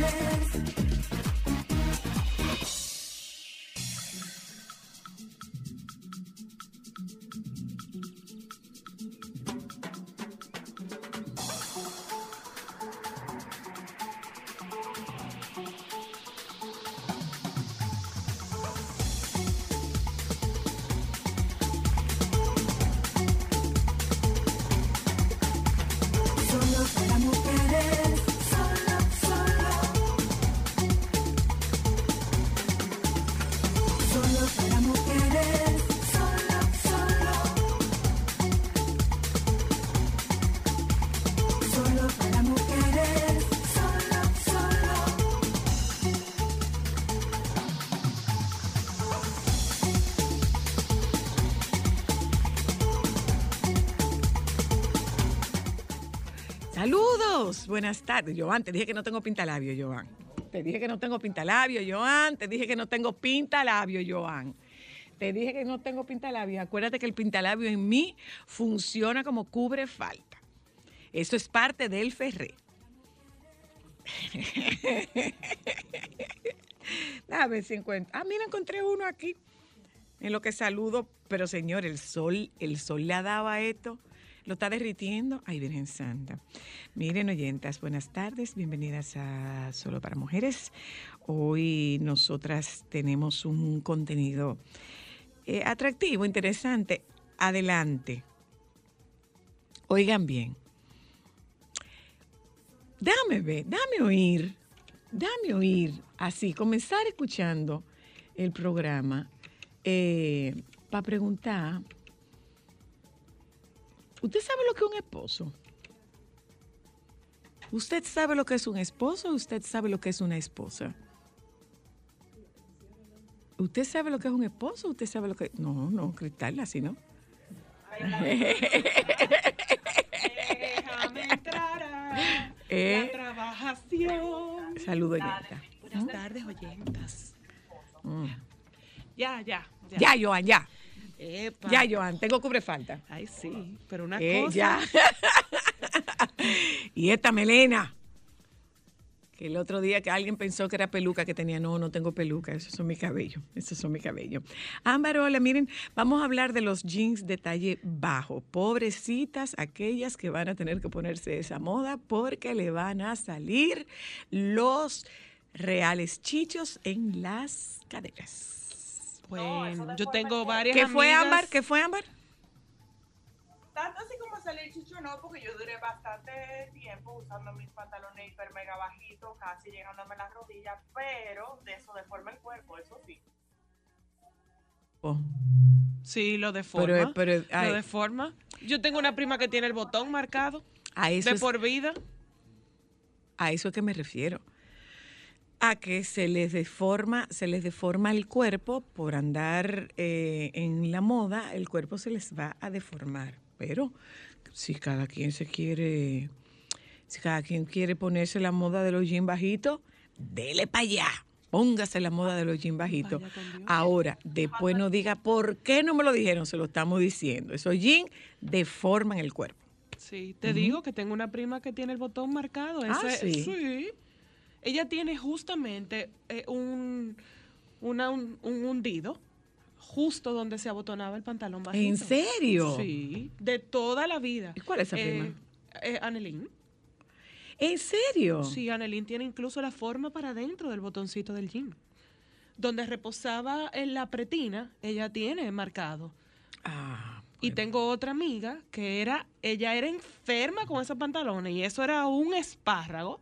Solo para mujeres. Buenas tardes. Joan, te dije que no tengo pintalabio, Joan. Te dije que no tengo pintalabio, Joan. Te dije que no tengo pintalabio, Joan. Te dije que no tengo pintalabio. Acuérdate que el pintalabio en mí funciona como cubre falta. Eso es parte del ferré. A ver si encuentro. Ah, mira, encontré uno aquí. En lo que saludo, pero señor, el sol, el sol le ha dado a esto. Lo está derritiendo. Ay, Virgen Santa. Miren, oyentas, buenas tardes. Bienvenidas a Solo para Mujeres. Hoy nosotras tenemos un contenido eh, atractivo, interesante. Adelante. Oigan bien. Dame ver, dame oír, dame oír, así, comenzar escuchando el programa para preguntar, ¿usted sabe lo que es un esposo? ¿Usted sabe lo que es un esposo o usted sabe lo que es una esposa? ¿Usted sabe lo que es un esposo usted sabe lo que... No, no, Cristal, así no. Déjame entrar a Eh. la trabajación. Saludo, oyenta. Buenas tardes, oyentas. Mm. Ya, ya. Ya, Joan, ya. Epa. Ya, Joan, tengo cubre falta. Ay, sí, pero una Eh, cosa. ya. y esta melena. Que el otro día que alguien pensó que era peluca que tenía. No, no tengo peluca. Esos son mis cabellos. Esos son mis cabellos. Ámbar, hola, miren, vamos a hablar de los jeans de talle bajo. Pobrecitas aquellas que van a tener que ponerse esa moda porque le van a salir los reales chichos en las caderas. Bueno, yo tengo varias ¿Qué fue, amigas- Ámbar? ¿Qué fue, Ámbar? Tanto así como salir chicho no, porque yo duré bastante tiempo usando mis pantalones hiper mega bajitos, casi llegándome a las rodillas, pero de eso deforma el cuerpo, eso sí. Oh. Sí, lo deforma. Pero, pero, ay, Lo deforma. Yo tengo una prima que tiene el botón marcado a eso de es- por vida. A eso es que me refiero. A que se les deforma, se les deforma el cuerpo por andar eh, en la moda, el cuerpo se les va a deformar. Pero si cada quien se quiere, si cada quien quiere ponerse la moda de los jeans bajitos, dele para allá. Póngase la moda de los jeans bajitos. Ahora, después no diga por qué no me lo dijeron, se lo estamos diciendo. Esos jeans deforman el cuerpo. Sí, te digo que tengo una prima que tiene el botón marcado. Ah, Ese- ¿sí? Ella tiene justamente eh, un, una- un, un hundido justo donde se abotonaba el pantalón bajito. ¿En serio? Sí, de toda la vida. ¿Y cuál es esa prima? Eh, eh, Anelín. ¿En serio? Sí, Anelín tiene incluso la forma para adentro del botoncito del jean. Donde reposaba en la pretina, ella tiene marcado. Ah, Y tengo otra amiga que era, ella era enferma con esos pantalones y eso era un espárrago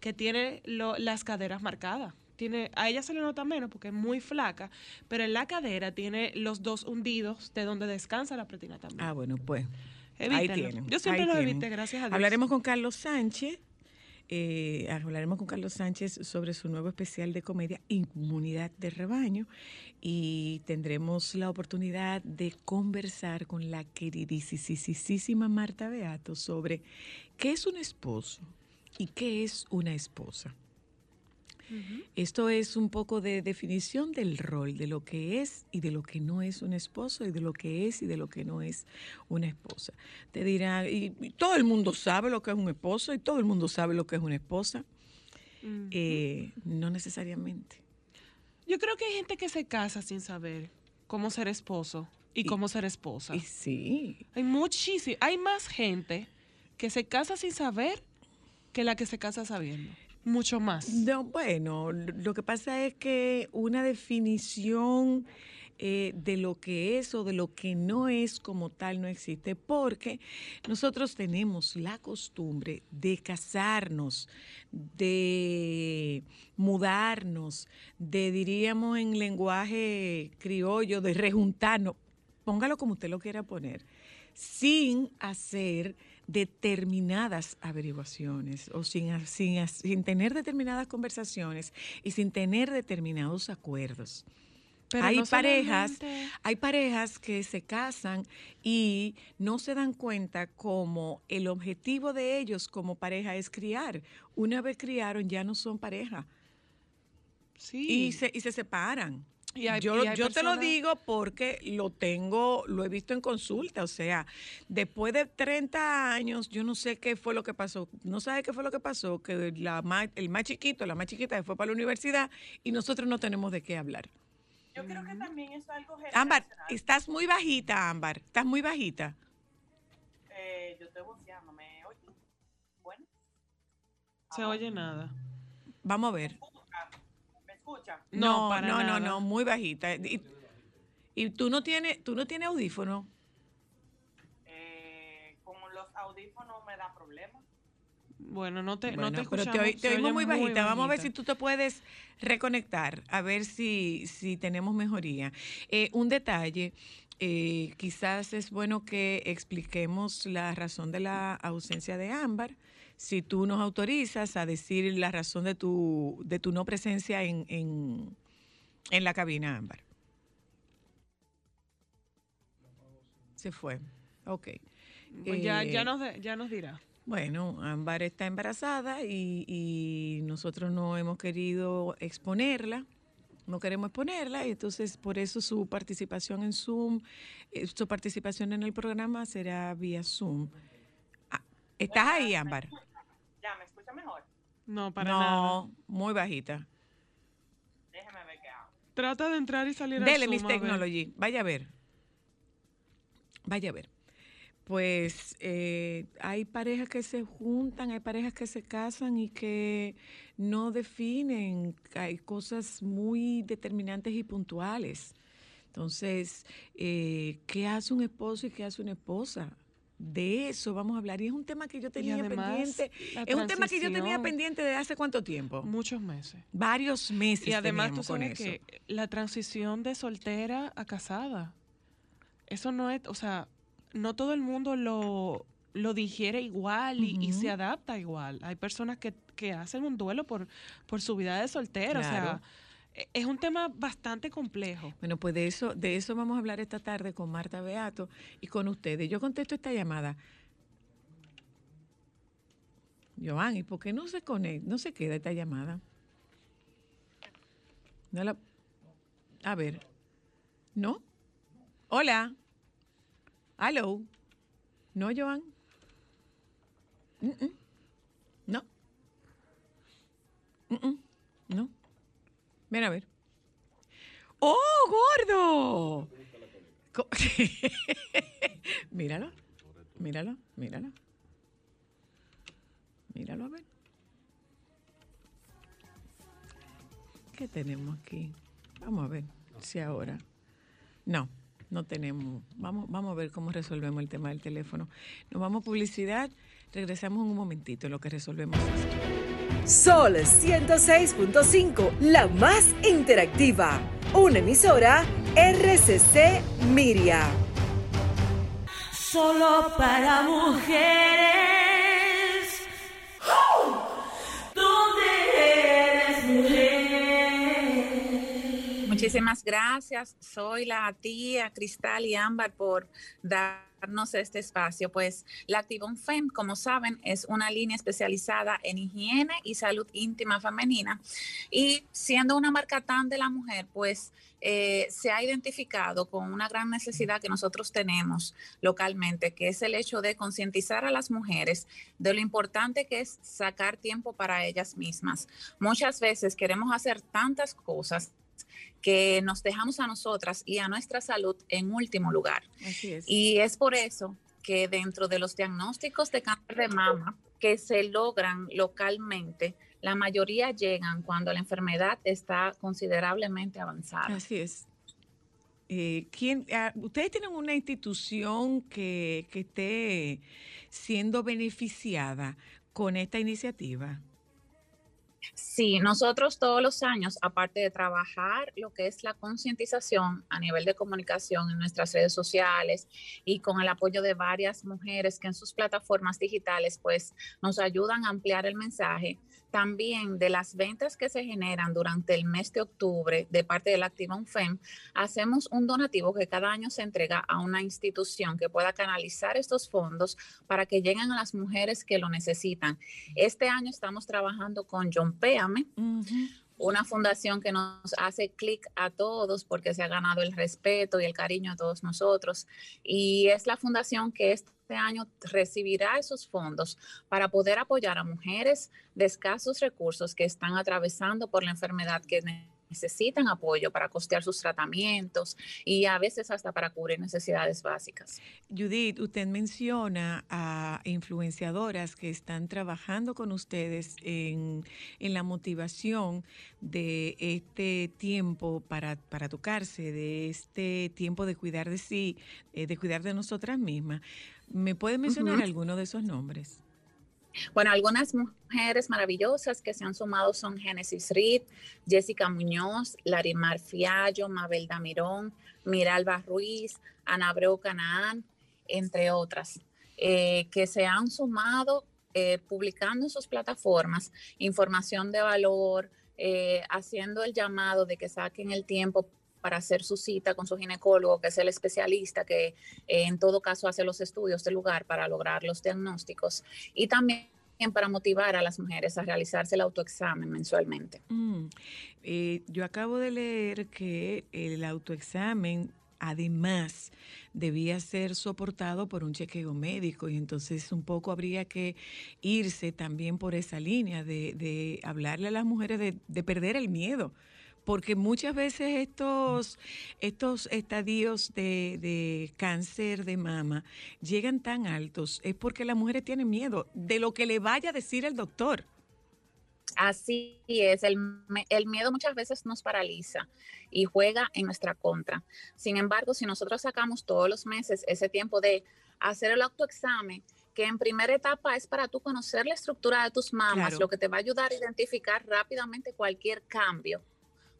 que tiene lo- las caderas marcadas. Tiene, a ella se le nota menos porque es muy flaca, pero en la cadera tiene los dos hundidos de donde descansa la pretina también. Ah, bueno, pues. Ahí tienen. Yo siempre ahí lo tienen. evité, gracias a Dios. Hablaremos con Carlos Sánchez. eh, hablaremos con Carlos Sánchez sobre su nuevo especial de comedia Inmunidad de Rebaño y tendremos la oportunidad de conversar con la queridísima Marta Beato sobre qué es un esposo y qué es una esposa. Esto es un poco de definición del rol, de lo que es y de lo que no es un esposo y de lo que es y de lo que no es una esposa. Te dirán, y, y todo el mundo sabe lo que es un esposo y todo el mundo sabe lo que es una esposa. Eh, no necesariamente. Yo creo que hay gente que se casa sin saber cómo ser esposo y, Y- cómo ser esposa. Y sí, Hay muchísimo, hay más gente que se casa sin saber que la que se casa sabiendo. Mucho más. No, bueno, lo lo que pasa es que una definición eh, de lo que es o de lo que no es como tal no existe, porque nosotros tenemos la costumbre de casarnos, de mudarnos, de, diríamos en lenguaje criollo, de rejuntarnos, póngalo como usted lo quiera poner, sin hacer determinadas averiguaciones o sin, sin, sin tener determinadas conversaciones y sin tener determinados acuerdos. Pero hay no parejas, solamente- hay parejas que se casan y no se dan cuenta como el objetivo de ellos como pareja es criar. Una vez criaron ya no son pareja Sí. y se, y se separan. Y hay- yo y hay yo te lo digo porque lo tengo, lo he visto en consulta. O sea, después de 30 años, yo no sé qué fue lo que pasó. No sabe qué fue lo que pasó, que la más- el más chiquito, la más chiquita se fue para la universidad y nosotros no tenemos de qué hablar. Yo creo que también es algo Ámbar, estás muy bajita, Ámbar. Estás muy bajita. Eh, yo estoy voceando, ¿me oye? Bueno. Se oye nada. Vamos a ver. No, No, para no, no, nada. no, muy bajita. Y, y tú no tienes, tú no tienes audífono. Eh, con los audífonos me da problemas. Bueno, no te, no Bueno, te pero te, te oímos muy bajita. Vamos a ver si tú te puedes reconectar, a ver si, si tenemos mejoría. Eh, un detalle, eh, quizás es bueno que expliquemos la razón de la ausencia de Ámbar. Si tú nos autorizas a decir la razón de tu, de tu no presencia en, en, en la cabina, Ámbar. Se fue. Ok. Pues ya, ya, Eh, nos, ya nos dirá. bueno, Ámbar está embarazada y, y nosotros no hemos querido exponerla, no queremos exponerla, y entonces por eso su participación en Zoom, eh, su participación en el programa será vía Zoom. Ah, ¿Estás ahí, Ámbar? Ya, ¿me escucha mejor? No, para no, nada. muy bajita. Déjeme ver qué hago. Trata de entrar y salir Dele, Miss Zoom, a ver. Technology. Vaya a ver. Vaya a ver. Pues eh, hay parejas que se juntan, hay parejas que se casan y que no definen, hay cosas muy determinantes y puntuales. Entonces, eh, ¿qué hace un esposo y qué hace una esposa? De eso vamos a hablar. Y es un tema que yo tenía además, pendiente. Es un tema que yo tenía pendiente de hace cuánto tiempo. Muchos meses. Varios meses. Y además tú con sabes eso. que la transición de soltera a casada, eso no es, o sea, no todo el mundo lo, lo digiere igual y, se adapta igual. Hay personas que, que hacen un duelo por, por su vida de soltera, o sea, es un tema bastante complejo. Bueno, pues de eso, de eso vamos a hablar esta tarde con Marta Beato y con ustedes. Yo contesto esta llamada. Joan, ¿y por qué no se conecta, no se queda esta llamada? No la, a ver. ¿No? Hola. Hello. ¿No, Joan? Mm. No. No. Ven a ver. ¡Oh, gordo! Míralo, míralo, míralo. Míralo a ver. ¿Qué tenemos aquí? Vamos a ver si ahora. No, no tenemos. Vamos, vamos a ver cómo resolvemos el tema del teléfono. Nos vamos a publicidad. Regresamos en un momentito en lo que resolvemos esto. Sol 106.5, la más interactiva. Una emisora RCC Miria. Solo para mujeres. ¿Dónde eres mujer? Muchísimas gracias. Soy la tía Cristal y Ámbar por dar darnos este espacio. Pues la Activon FEM, como saben, es una línea especializada en higiene y salud íntima femenina. Y siendo una marca tan de la mujer, pues eh, se ha identificado con una gran necesidad que nosotros tenemos localmente, que es el hecho de concientizar a las mujeres de lo importante que es sacar tiempo para ellas mismas. Muchas veces queremos hacer tantas cosas que nos dejamos a nosotras y a nuestra salud en último lugar. Así es. Y es por eso que dentro de los diagnósticos de cáncer de mama que se logran localmente, la mayoría llegan cuando la enfermedad está considerablemente avanzada. Así es. Eh, ¿quién, ah, ¿Ustedes tienen una institución que, que esté siendo beneficiada con esta iniciativa? Sí, nosotros todos los años, aparte de trabajar lo que es la concientización a nivel de comunicación en nuestras redes sociales y con el apoyo de varias mujeres que en sus plataformas digitales pues nos ayudan a ampliar el mensaje, también de las ventas que se generan durante el mes de octubre de parte del Activon FEM, hacemos un donativo que cada año se entrega a una institución que pueda canalizar estos fondos para que lleguen a las mujeres que lo necesitan. Este año estamos trabajando con John Péame, una fundación que nos hace clic a todos porque se ha ganado el respeto y el cariño a todos nosotros. Y es la fundación que este año recibirá esos fondos para poder apoyar a mujeres de escasos recursos que están atravesando por la enfermedad que necesitan apoyo para costear sus tratamientos y a veces hasta para cubrir necesidades básicas. Judith, usted menciona a influenciadoras que están trabajando con ustedes en, en la motivación de este tiempo para, para tocarse, de este tiempo de cuidar de sí, eh, de cuidar de nosotras mismas. ¿Me puede mencionar alguno de esos nombres? Bueno, algunas mujeres maravillosas que se han sumado son Génesis Reed, Jessica Muñoz, Larimar Fiallo, Mabel Damirón, Miralba Ruiz, Ana Abreu Canaán, entre otras, eh, que se han sumado eh, publicando en sus plataformas información de valor, eh, haciendo el llamado de que saquen el tiempo para hacer su cita con su ginecólogo, que es el especialista que eh, en todo caso hace los estudios del lugar para lograr los diagnósticos y también para motivar a las mujeres a realizarse el autoexamen mensualmente. Mm, eh, yo acabo de leer que el autoexamen además debía ser soportado por un chequeo médico y entonces un poco habría que irse también por esa línea de, de hablarle a las mujeres de, de perder el miedo. Porque muchas veces estos, estos estadios de, de cáncer de mama llegan tan altos, es porque las mujeres tienen miedo de lo que le vaya a decir el doctor. Así es, el, el miedo muchas veces nos paraliza y juega en nuestra contra. Sin embargo, si nosotros sacamos todos los meses ese tiempo de hacer el autoexamen, que en primera etapa es para tú conocer la estructura de tus mamas, Claro. lo que te va a ayudar a identificar rápidamente cualquier cambio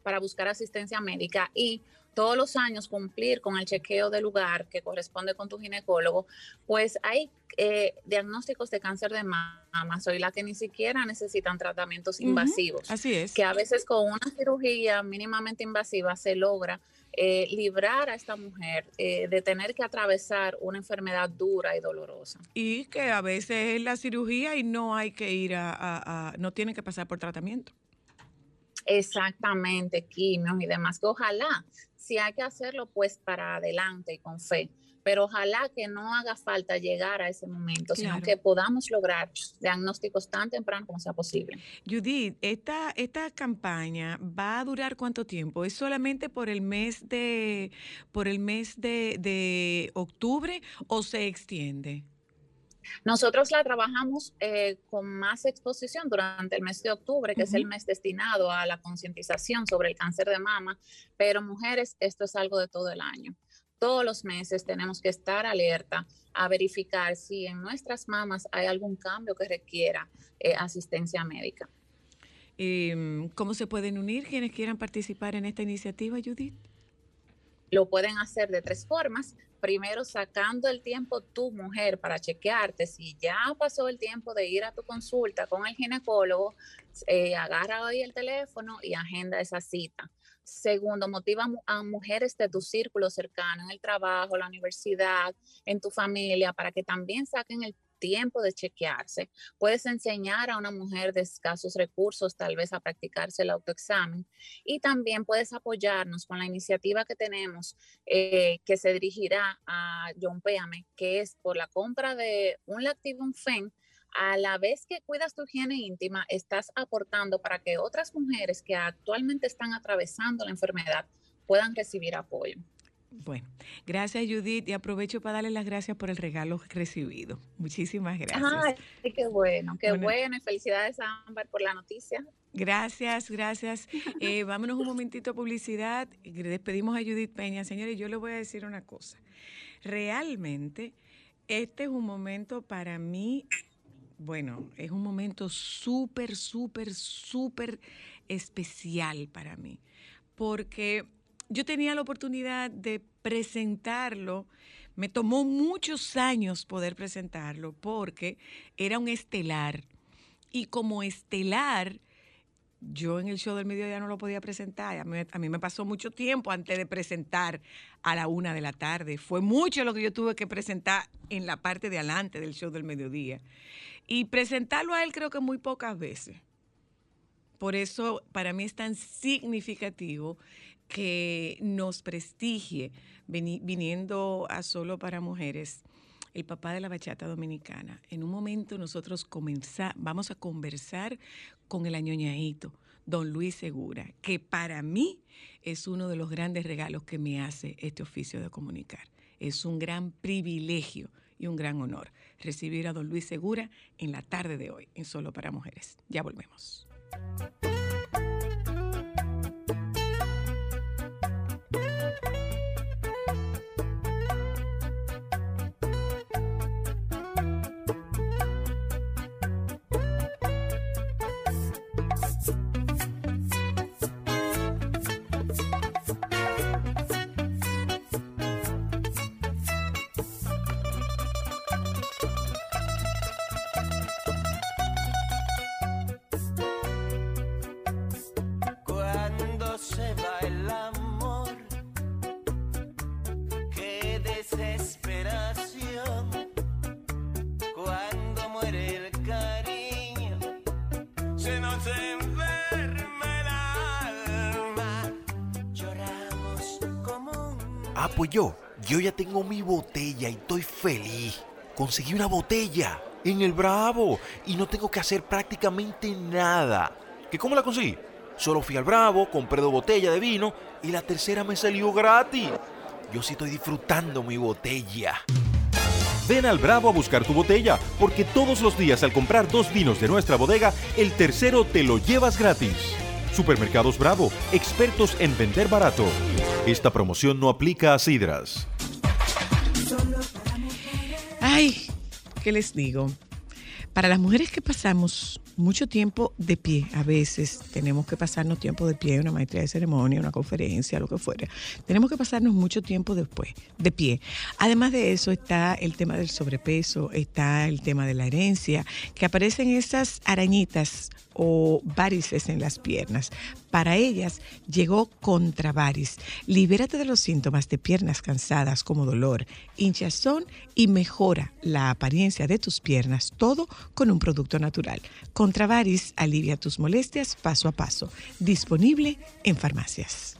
para buscar asistencia médica y todos los años cumplir con el chequeo de lugar que corresponde con tu ginecólogo, pues hay eh, diagnósticos de cáncer de mama, soy la que ni siquiera necesitan tratamientos invasivos, Así es. que a veces con una cirugía mínimamente invasiva se logra eh, librar a esta mujer eh, de tener que atravesar una enfermedad dura y dolorosa. Y que a veces es la cirugía y no hay que ir a, a- a- no tienen que pasar por tratamiento. Exactamente, quimios y demás, que ojalá, si hay que hacerlo, pues para adelante y con fe, pero ojalá que no haga falta llegar a ese momento, sino que podamos lograr diagnósticos tan temprano como sea posible. Judith, esta, esta campaña va a durar cuánto tiempo? ¿Es solamente por el mes de, por el mes de, de octubre o se extiende? Nosotros la trabajamos eh, con más exposición durante el mes de octubre, que es el mes destinado a la concientización sobre el cáncer de mama, pero mujeres, esto es algo de todo el año. Todos los meses tenemos que estar alerta a verificar si en nuestras mamas hay algún cambio que requiera eh, asistencia médica. Em, ¿Cómo se pueden unir quienes quieran participar en esta iniciativa, Judith? Lo pueden hacer de tres formas. Primero, sacando el tiempo tu mujer para chequearte. Si ya pasó el tiempo de ir a tu consulta con el ginecólogo, eh, agarra hoy el teléfono y agenda esa cita. Segundo, motiva a mu- a mujeres de tu círculo cercano, en el trabajo, la universidad, en tu familia, para que también saquen el tiempo de chequearse. Puedes enseñar a una mujer de escasos recursos tal vez a practicarse el autoexamen y también puedes apoyarnos con la iniciativa que tenemos eh, que se dirigirá a John Péame, que es por la compra de un Lactivum Fen a la vez que cuidas tu higiene íntima, estás aportando para que otras mujeres que actualmente están atravesando la enfermedad puedan recibir apoyo. Bueno, gracias Judith y aprovecho para darle las gracias por el regalo recibido. Muchísimas gracias. Ay, qué bueno, qué Bueno. bueno. Y felicidades a Ámbar por la noticia. Gracias, gracias. Eh, vámonos un momentito a publicidad. Despedimos a Judith Peña. Señores, yo les voy a decir una cosa. Realmente, este es un momento para mí, bueno, es un momento súper, súper, súper especial para mí. Porque yo tenía la oportunidad de presentarlo. Me tomó muchos años poder presentarlo porque era un estelar. Y como estelar, yo en el show del mediodía no lo podía presentar. A mí, me pasó mucho tiempo antes de presentar a la una de la tarde. Fue mucho lo que yo tuve que presentar en la parte de adelante del show del mediodía. Y presentarlo a él creo que muy pocas veces. Por eso para mí es tan significativo que nos prestigie viniendo a Solo para Mujeres el papá de la bachata dominicana. En un momento nosotros comenzá- vamos a conversar con el añoñadito, don Luis Segura, que para mí es uno de los grandes regalos que me hace este oficio de comunicar. Es un gran privilegio y un gran honor recibir a don Luis Segura en la tarde de hoy en Solo para Mujeres. Ya volvemos. Yo, ya tengo mi botella y estoy feliz. Conseguí una botella en el Bravo y no tengo que hacer prácticamente nada. ¿Que cómo la conseguí? Solo fui al Bravo, compré dos botellas de vino y la tercera me salió gratis. Yo sí estoy disfrutando mi botella. Ven al Bravo a buscar tu botella, porque todos los días al comprar dos vinos de nuestra bodega, el tercero te lo llevas gratis. Supermercados Bravo, expertos en vender barato. Esta promoción no aplica a sidras. Ay, ¿qué les digo? Para las mujeres que pasamos mucho tiempo de pie, a veces tenemos que pasarnos tiempo de pie, una maestría de ceremonia, una conferencia, lo que fuera. Tenemos que pasarnos mucho tiempo después, de pie. Además de eso está el tema del sobrepeso, está el tema de la herencia, que aparecen esas arañitas o varices en las piernas. Para ellas llegó Contravaris. Libérate de los síntomas de piernas cansadas como dolor, hinchazón y mejora la apariencia de tus piernas, todo con un producto natural. Contravaris alivia tus molestias paso a paso. Disponible en farmacias.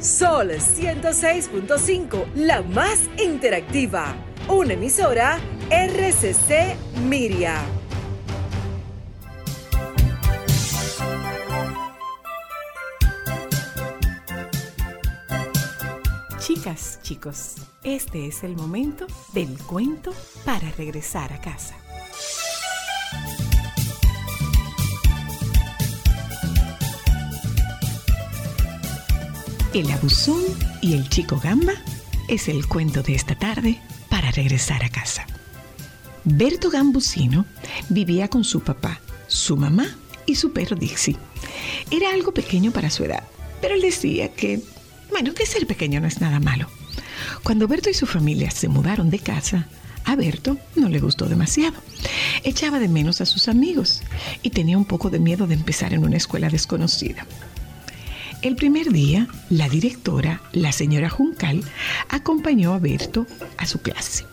Sol 106.5, la más interactiva. Una emisora RCC Miria. Chicas, chicos, este es el momento del cuento para regresar a casa. El abusón y el chico gamba es el cuento de esta tarde para regresar a casa. Berto Gambusino vivía con su papá, su mamá y su perro Dixie. Era algo pequeño para su edad, pero él decía que, bueno, que ser pequeño no es nada malo. Cuando Berto y su familia se mudaron de casa, A Berto no le gustó demasiado. Echaba de menos a sus amigos y tenía un poco de miedo de empezar en una escuela desconocida. El primer día, la directora, la señora Juncal, acompañó a Berto a su clase.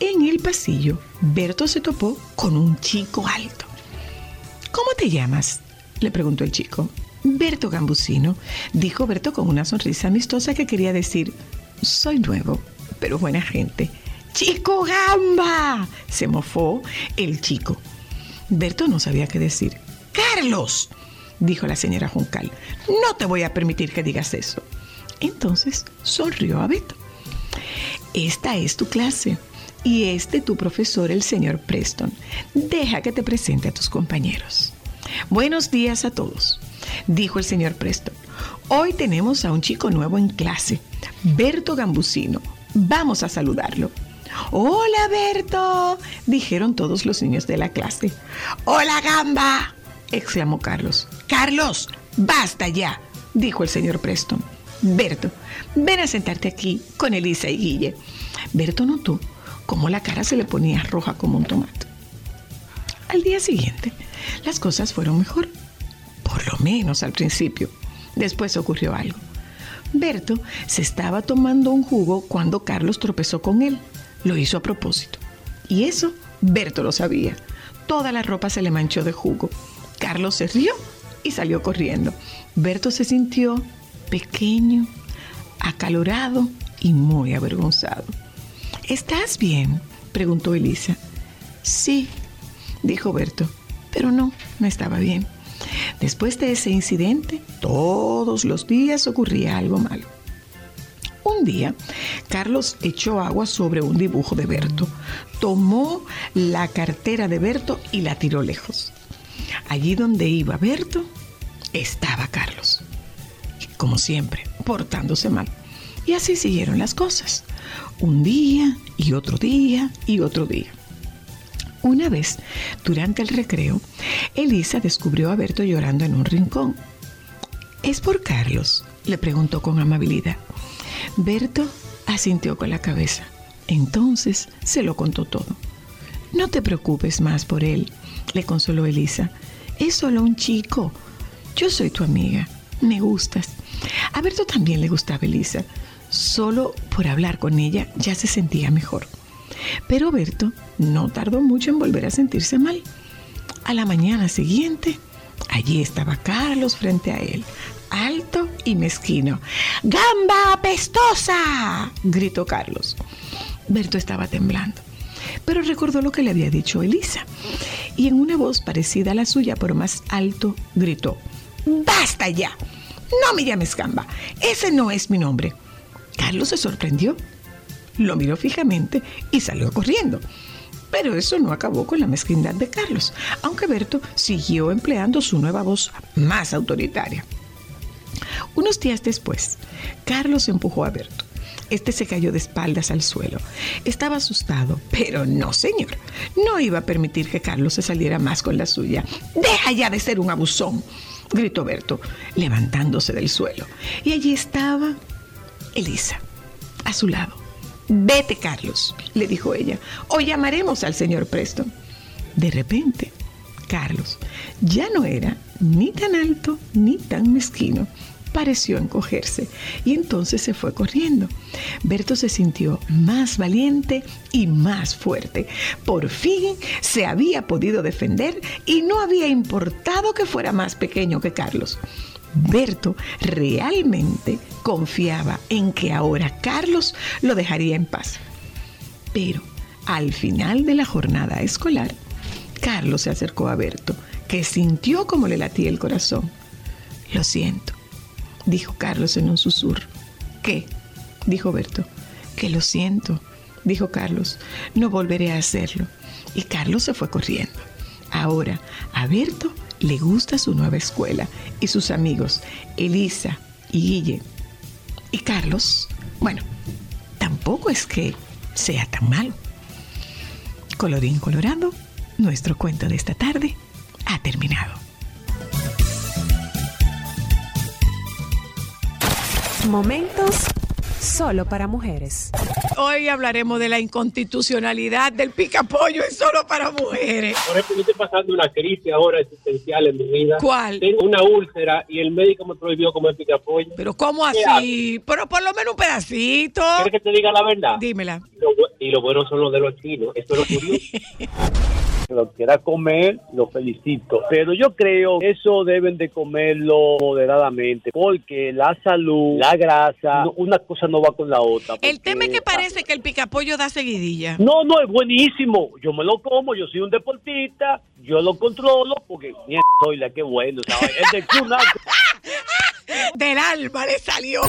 En el pasillo, Berto se topó con un chico alto. ¿Cómo te llamas? le preguntó el chico. Berto Gambusino, dijo Berto con una sonrisa amistosa que quería decir, soy nuevo, pero buena gente. ¡Chico Gamba! se mofó el chico. Berto no sabía qué decir. ¡Carlos! dijo la señora Juncal. No te voy a permitir que digas eso. Entonces sonrió a Beto. Esta es tu clase y este tu profesor, el señor Preston. Deja que te presente a tus compañeros. Buenos días a todos, dijo el señor Preston. Hoy tenemos a un chico nuevo en clase, Berto Gambusino. Vamos a saludarlo. Hola Berto, dijeron todos los niños de la clase. Hola Gamba, exclamó Carlos. Carlos, basta ya, dijo el señor Preston. Berto, ven a sentarte aquí con Elisa y Guille. Berto notó cómo la cara se le ponía roja como un tomate. Al día siguiente, las cosas fueron mejor, por lo menos al principio. Después ocurrió algo. Berto se estaba tomando un jugo cuando Carlos tropezó con él. Lo hizo a propósito. Y eso Berto lo sabía. Toda la ropa se le manchó de jugo. Carlos se rió y salió corriendo. Berto se sintió pequeño, acalorado y muy avergonzado. ¿Estás bien? preguntó Elisa. Sí, dijo Berto, pero no, no estaba bien. Después de ese incidente, todos los días ocurría algo malo. Un día, Carlos echó agua sobre un dibujo de Berto, tomó la cartera de Berto y la tiró lejos. Allí donde iba Berto, estaba Carlos. Como siempre, portándose mal. Y así siguieron las cosas. Un día y otro día y otro día. Una vez, durante el recreo, Elisa descubrió a Berto llorando en un rincón. ¿Es por Carlos? le preguntó con amabilidad. Berto asintió con la cabeza. Entonces se lo contó todo. No te preocupes más por él, le consoló Elisa. Es solo un chico. Yo soy tu amiga. Me gustas. A Berto también le gustaba Elisa. Solo por hablar con ella ya se sentía mejor. Pero Berto no tardó mucho en volver a sentirse mal. A la mañana siguiente, allí estaba Carlos frente a él, alto y mezquino. ¡Gamba apestosa! gritó Carlos. Berto estaba temblando, pero recordó lo que le había dicho Elisa y en una voz parecida a la suya, pero más alto, gritó: ¡Basta ya! No me llames Gamba, ese no es mi nombre. Carlos se sorprendió, lo miró fijamente y salió corriendo. Pero eso no acabó con la mezquindad de Carlos, aunque Berto siguió empleando su nueva voz más autoritaria. Unos días después, Carlos empujó a Berto. Este se cayó de espaldas al suelo. Estaba asustado, pero no, señor. No iba a permitir que Carlos se saliera más con la suya. Deja ya de ser un abusón, gritó Berto, levantándose del suelo. Y allí estaba Elisa, a su lado. Vete, Carlos, le dijo ella, o llamaremos al señor Preston. De repente, Carlos ya no era ni tan alto ni tan mezquino. Pareció encogerse y entonces se fue corriendo. Berto se sintió más valiente y más fuerte. Por fin se había podido defender y no había importado que fuera más pequeño que Carlos. Berto realmente confiaba en que ahora Carlos lo dejaría en paz. Pero al final de la jornada escolar, Carlos se acercó a Berto, que sintió como le latía el corazón. Lo siento, dijo Carlos en un susurro. ¿Qué? dijo Berto. Que lo siento, dijo Carlos. No volveré a hacerlo. Y Carlos se fue corriendo. Ahora, a Berto le gusta su nueva escuela y sus amigos, Elisa y Guille. Y Carlos, bueno, tampoco es que sea tan malo. Colorín colorado, nuestro cuento de esta tarde ha terminado. Momentos solo para mujeres. Hoy hablaremos de la inconstitucionalidad del picapollo es solo para mujeres. Por ejemplo, yo estoy pasando una crisis ahora existencial en mi vida. ¿Cuál? Tengo una úlcera y el médico me prohibió comer picapollo. Pero ¿cómo ¿Qué así? Pero por lo menos un pedacito. ¿Quieres que te diga la verdad? Dímela. Y lo, bu- y lo bueno son los de los chinos. Eso es lo curioso. Que lo quiera comer, lo felicito. Pero yo creo que eso deben de comerlo moderadamente, porque la salud, la grasa, no- una cosa no va con la otra. El tema es que parece que el picapollo da seguidilla. No, no, es buenísimo. Yo me lo como, yo soy un deportista, yo lo controlo, porque mierda, soy la que bueno. ¿sabes? Es de cuna. Del alma le salió.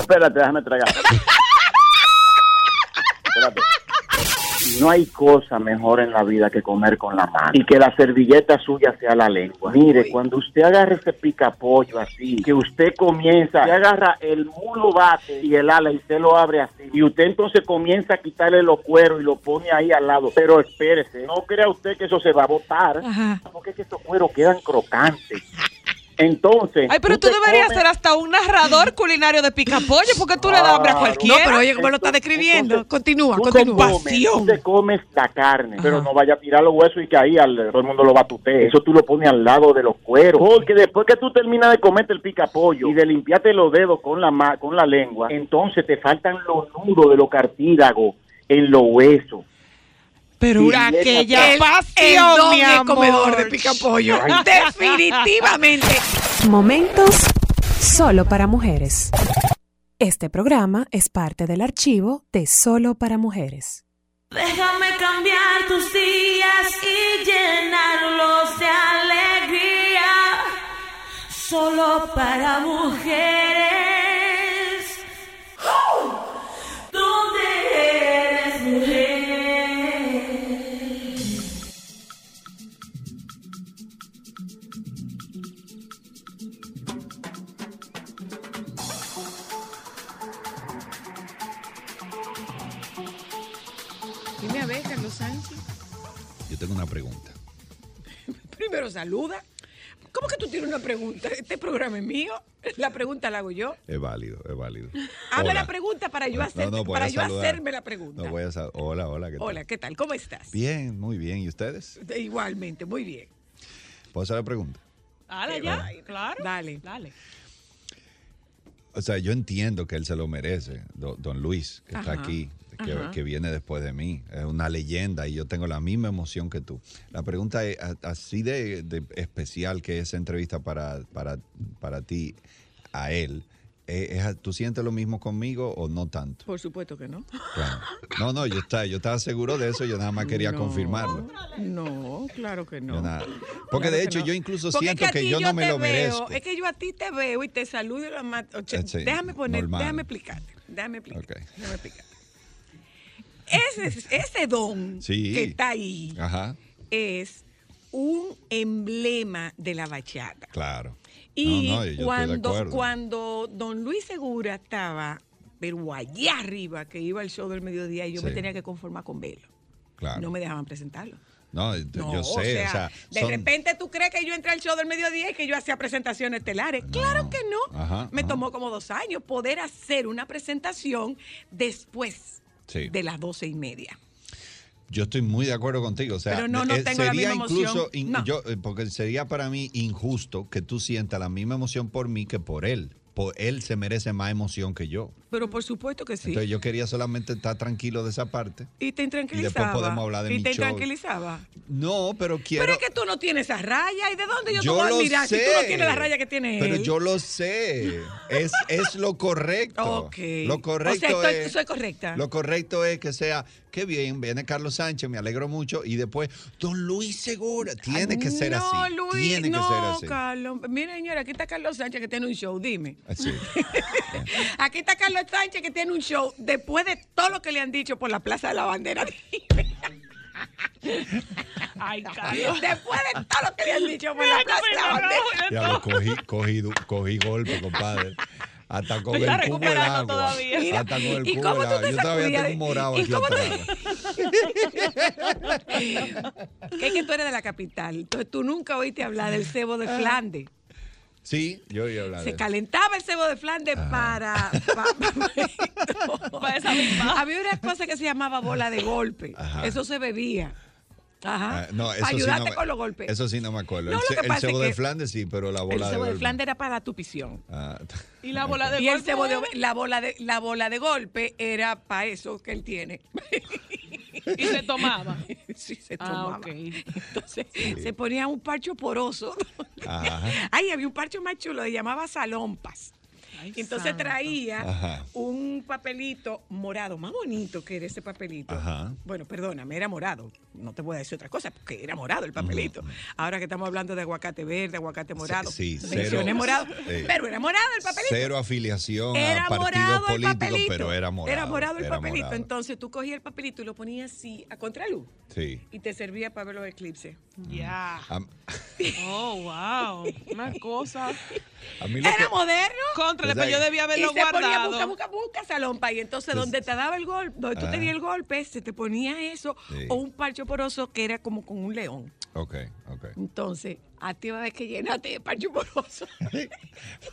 Espérate, déjame tragar. No hay cosa mejor en la vida que comer con la mano y que la servilleta suya sea la lengua. Mire, cuando usted agarra ese picapollo así, que usted comienza, usted agarra el mulo bate y el ala y usted lo abre así, y usted entonces comienza a quitarle los cueros y lo pone ahí al lado. Pero espérese, no crea usted que eso se va a botar, porque es que esos cueros quedan crocantes. Entonces, Ay, pero tú deberías comes- ser hasta un narrador culinario de picapollo, porque tú le das hambre a Claro. cualquiera. No, pero oye, ¿cómo lo está describiendo? Continúa, Tú continúa. te comes, tú te comes la carne, pero no vaya a tirar los huesos y que ahí al, todo el mundo lo tutear. Eso tú lo pones al lado de los cueros. Porque después que tú terminas de comerte el picapollo y de limpiarte los dedos con la, ma- con la lengua, entonces te faltan los nudos de los cartílagos en los huesos. Pero Y una aquella el- pasión, el don mi es amor. comedor de picapollo. Definitivamente. Momentos solo para mujeres. Este programa es parte del archivo de Solo para Mujeres. Déjame cambiar tus días y llenarlos de alegría. Solo para mujeres. Yo tengo una pregunta. Primero saluda. ¿Cómo que tú tienes una pregunta? Este programa es mío. La pregunta la hago yo. Es válido, es válido. Hazme Hola. la pregunta para yo, No, hacer, no, voy para a yo hacerme la pregunta. No voy a sal- Hola, hola. ¿qué tal? Hola, ¿qué tal? ¿Cómo estás? Bien, muy bien. ¿Y ustedes? Igualmente, muy bien. ¿Puedo hacer la pregunta? Dale, ya, claro. Dale. Dale. O sea, yo entiendo que él se lo merece, do- don Luis, que está aquí, que, viene después de mí. Es una leyenda y yo tengo la misma emoción que tú. La pregunta es, así de, de especial que es esa entrevista para, para, para ti, a él, eh, es- ¿tú sientes lo mismo conmigo o no tanto? Por supuesto que no. Claro. No, no, yo estaba, yo estaba seguro de eso, yo nada más quería No, confirmarlo. No, claro que no. Nada- Porque Claro de hecho no. yo incluso Porque siento es que yo no me lo veo, merezco. Es que yo a ti te veo y te saludo y lo mato. Sí, déjame poner, normal. déjame explicarte. Déjame explicarte. Déjame explicarte. Ese, ese don Sí. que está ahí Ajá, es un emblema de la bachata. claro. Y No, no, cuando, cuando don Luis Segura estaba, pero allá arriba, que iba al show del mediodía, y yo me tenía que conformar con verlo. Claro. No me dejaban presentarlo. No, No, yo sé, o sea, de son- repente tú crees que yo entré al show del mediodía y que yo hacía presentaciones estelares. Claro que no. Ajá, Me ajá. tomó como dos años poder hacer una presentación después Sí. de las doce y media. Yo estoy muy de acuerdo contigo. O sea, Pero no, no eh, la sería incluso, emoción. in- No. yo, eh, porque sería para mí injusto que tú sientas la misma emoción por mí que por él. Por él se merece más emoción que yo. Pero por supuesto que sí. Entonces yo quería solamente estar tranquilo de esa parte. y te intranquilizaba. podemos hablar de y mi te show. intranquilizaba. No, pero quiero. Pero es que tú no tienes esa raya. ¿Y de dónde yo, te voy a mirar si tú no tienes la raya que tiene Pero él? yo lo sé. Es, es lo correcto. Ok. Lo correcto o sea, estoy- es. soy correcta. Lo correcto es que sea, qué bien, viene Carlos Sánchez, me alegro mucho, y después, don Luis Segura, tiene que ser no, así. Luis, tiene que no, ser así. Carlos. Mira, señora, aquí está Carlos Sánchez que tiene un show, dime. Así. Aquí está Carlos Sánchez que tiene un show después de todo lo que le han dicho por la Plaza de la Bandera. Dime. Ay, Carlos. Después de todo lo que le han dicho por la Plaza de la Bandera. Ya lo cogí, cogí, cogí golpe, compadre. Hasta con el cubo de recuperando agua. todavía. Hasta con el ¿y cubo cómo de tú agua. te Yo todavía sacudías? tengo un morado ¿Y aquí. Que es que tú eres de la capital. Entonces tú nunca oíste hablar del cebo de Flandes. Sí, yo iba a hablar de Se eso. calentaba el cebo de Flandes para... pa- Para esa misma. Había una cosa que se llamaba bola de golpe. Ajá. Eso se bebía. Ajá. Ah, no, eso para sí ayudarte no me- con los golpes. Eso sí no me acuerdo. No, el el cebo de Flandes sí, pero la el bola cebo de golpe. Flandes era para la tupición. Ah, Y la bola de Y el golpe. cebo de, la bola de la bola de golpe era para eso que él tiene. Y se tomaba. sí, se Ah, tomaba. ok. Entonces se ponía un parcho poroso. Ajá. Ay, había un parcho más chulo, se llamaba salompas. Ay, entonces santo. traía Ajá. un papelito morado, más bonito que era ese papelito. Ajá. Bueno, perdóname, era morado. No te voy a decir otra cosa, porque era morado el papelito. Ahora que estamos hablando de aguacate verde, aguacate morado. sí, cero- morado. eh, pero era morado el papelito. Cero afiliación Era a partidos morado el políticos, papelito. pero era morado. Era morado el era papelito. morado. Entonces tú cogías el papelito y lo ponías así, a contraluz. Sí. Y te servía para ver los eclipses. Ya. A, Oh, wow. Una cosa. a mí lo Era que, moderno. Contra, O sea, después yo debía haberlo y se ponía guardado. busca, busca, busca, salompa. Y entonces, donde te daba el golpe, donde tú tenías el golpe, se te ponía eso, Sí. o un parcho poroso que era como con un león. Ok, ok. Entonces, a ti va a ver que llenaste de parcho poroso.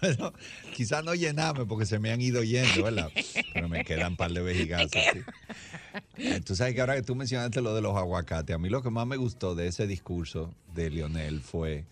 Bueno, quizás no llenarme porque se me han ido yendo, ¿verdad? Pero me quedan un par de. Eh, Tú sabes que ahora que tú mencionaste lo de los aguacates, a mí lo que más me gustó de ese discurso de Lionel fue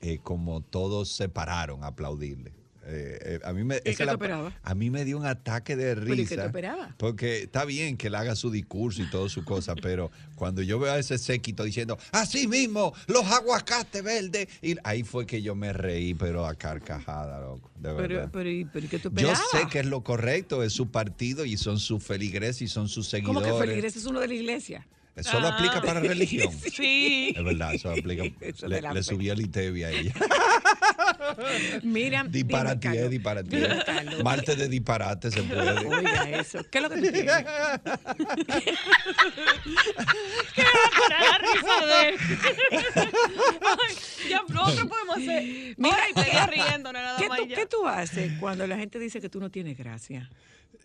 eh, como todos se pararon a aplaudirle. Eh, eh, a, mí me, esa la- a mí me dio un ataque de ¿Pero y qué risa. esperabas? Porque está bien que él haga su discurso y todo su cosa, pero cuando yo veo a ese séquito diciendo, así mismo, los aguacates verdes, y ahí fue que yo me reí, pero a carcajada, loco, de verdad. Pero, pero, ¿y- pero ¿y qué tú yo sé que es lo correcto, es su partido y son sus feligreses y son sus ¿Cómo seguidores. que feligreses es uno de la iglesia? Eso lo aplica Ah. para religión. Sí. Es verdad, eso aplica. Eso le, le subí el ITEVI a ella. Mira, disparate, disparate. Martes de disparate se puede. Oiga eso. ¿Qué es lo que tú tienes? Para la risa de él. Ay, ya, nosotros podemos hacer. Mira, Ay, te riendo, no nada ¿Qué más tú, y ya. ¿Qué tú haces cuando la gente dice que tú no tienes gracia?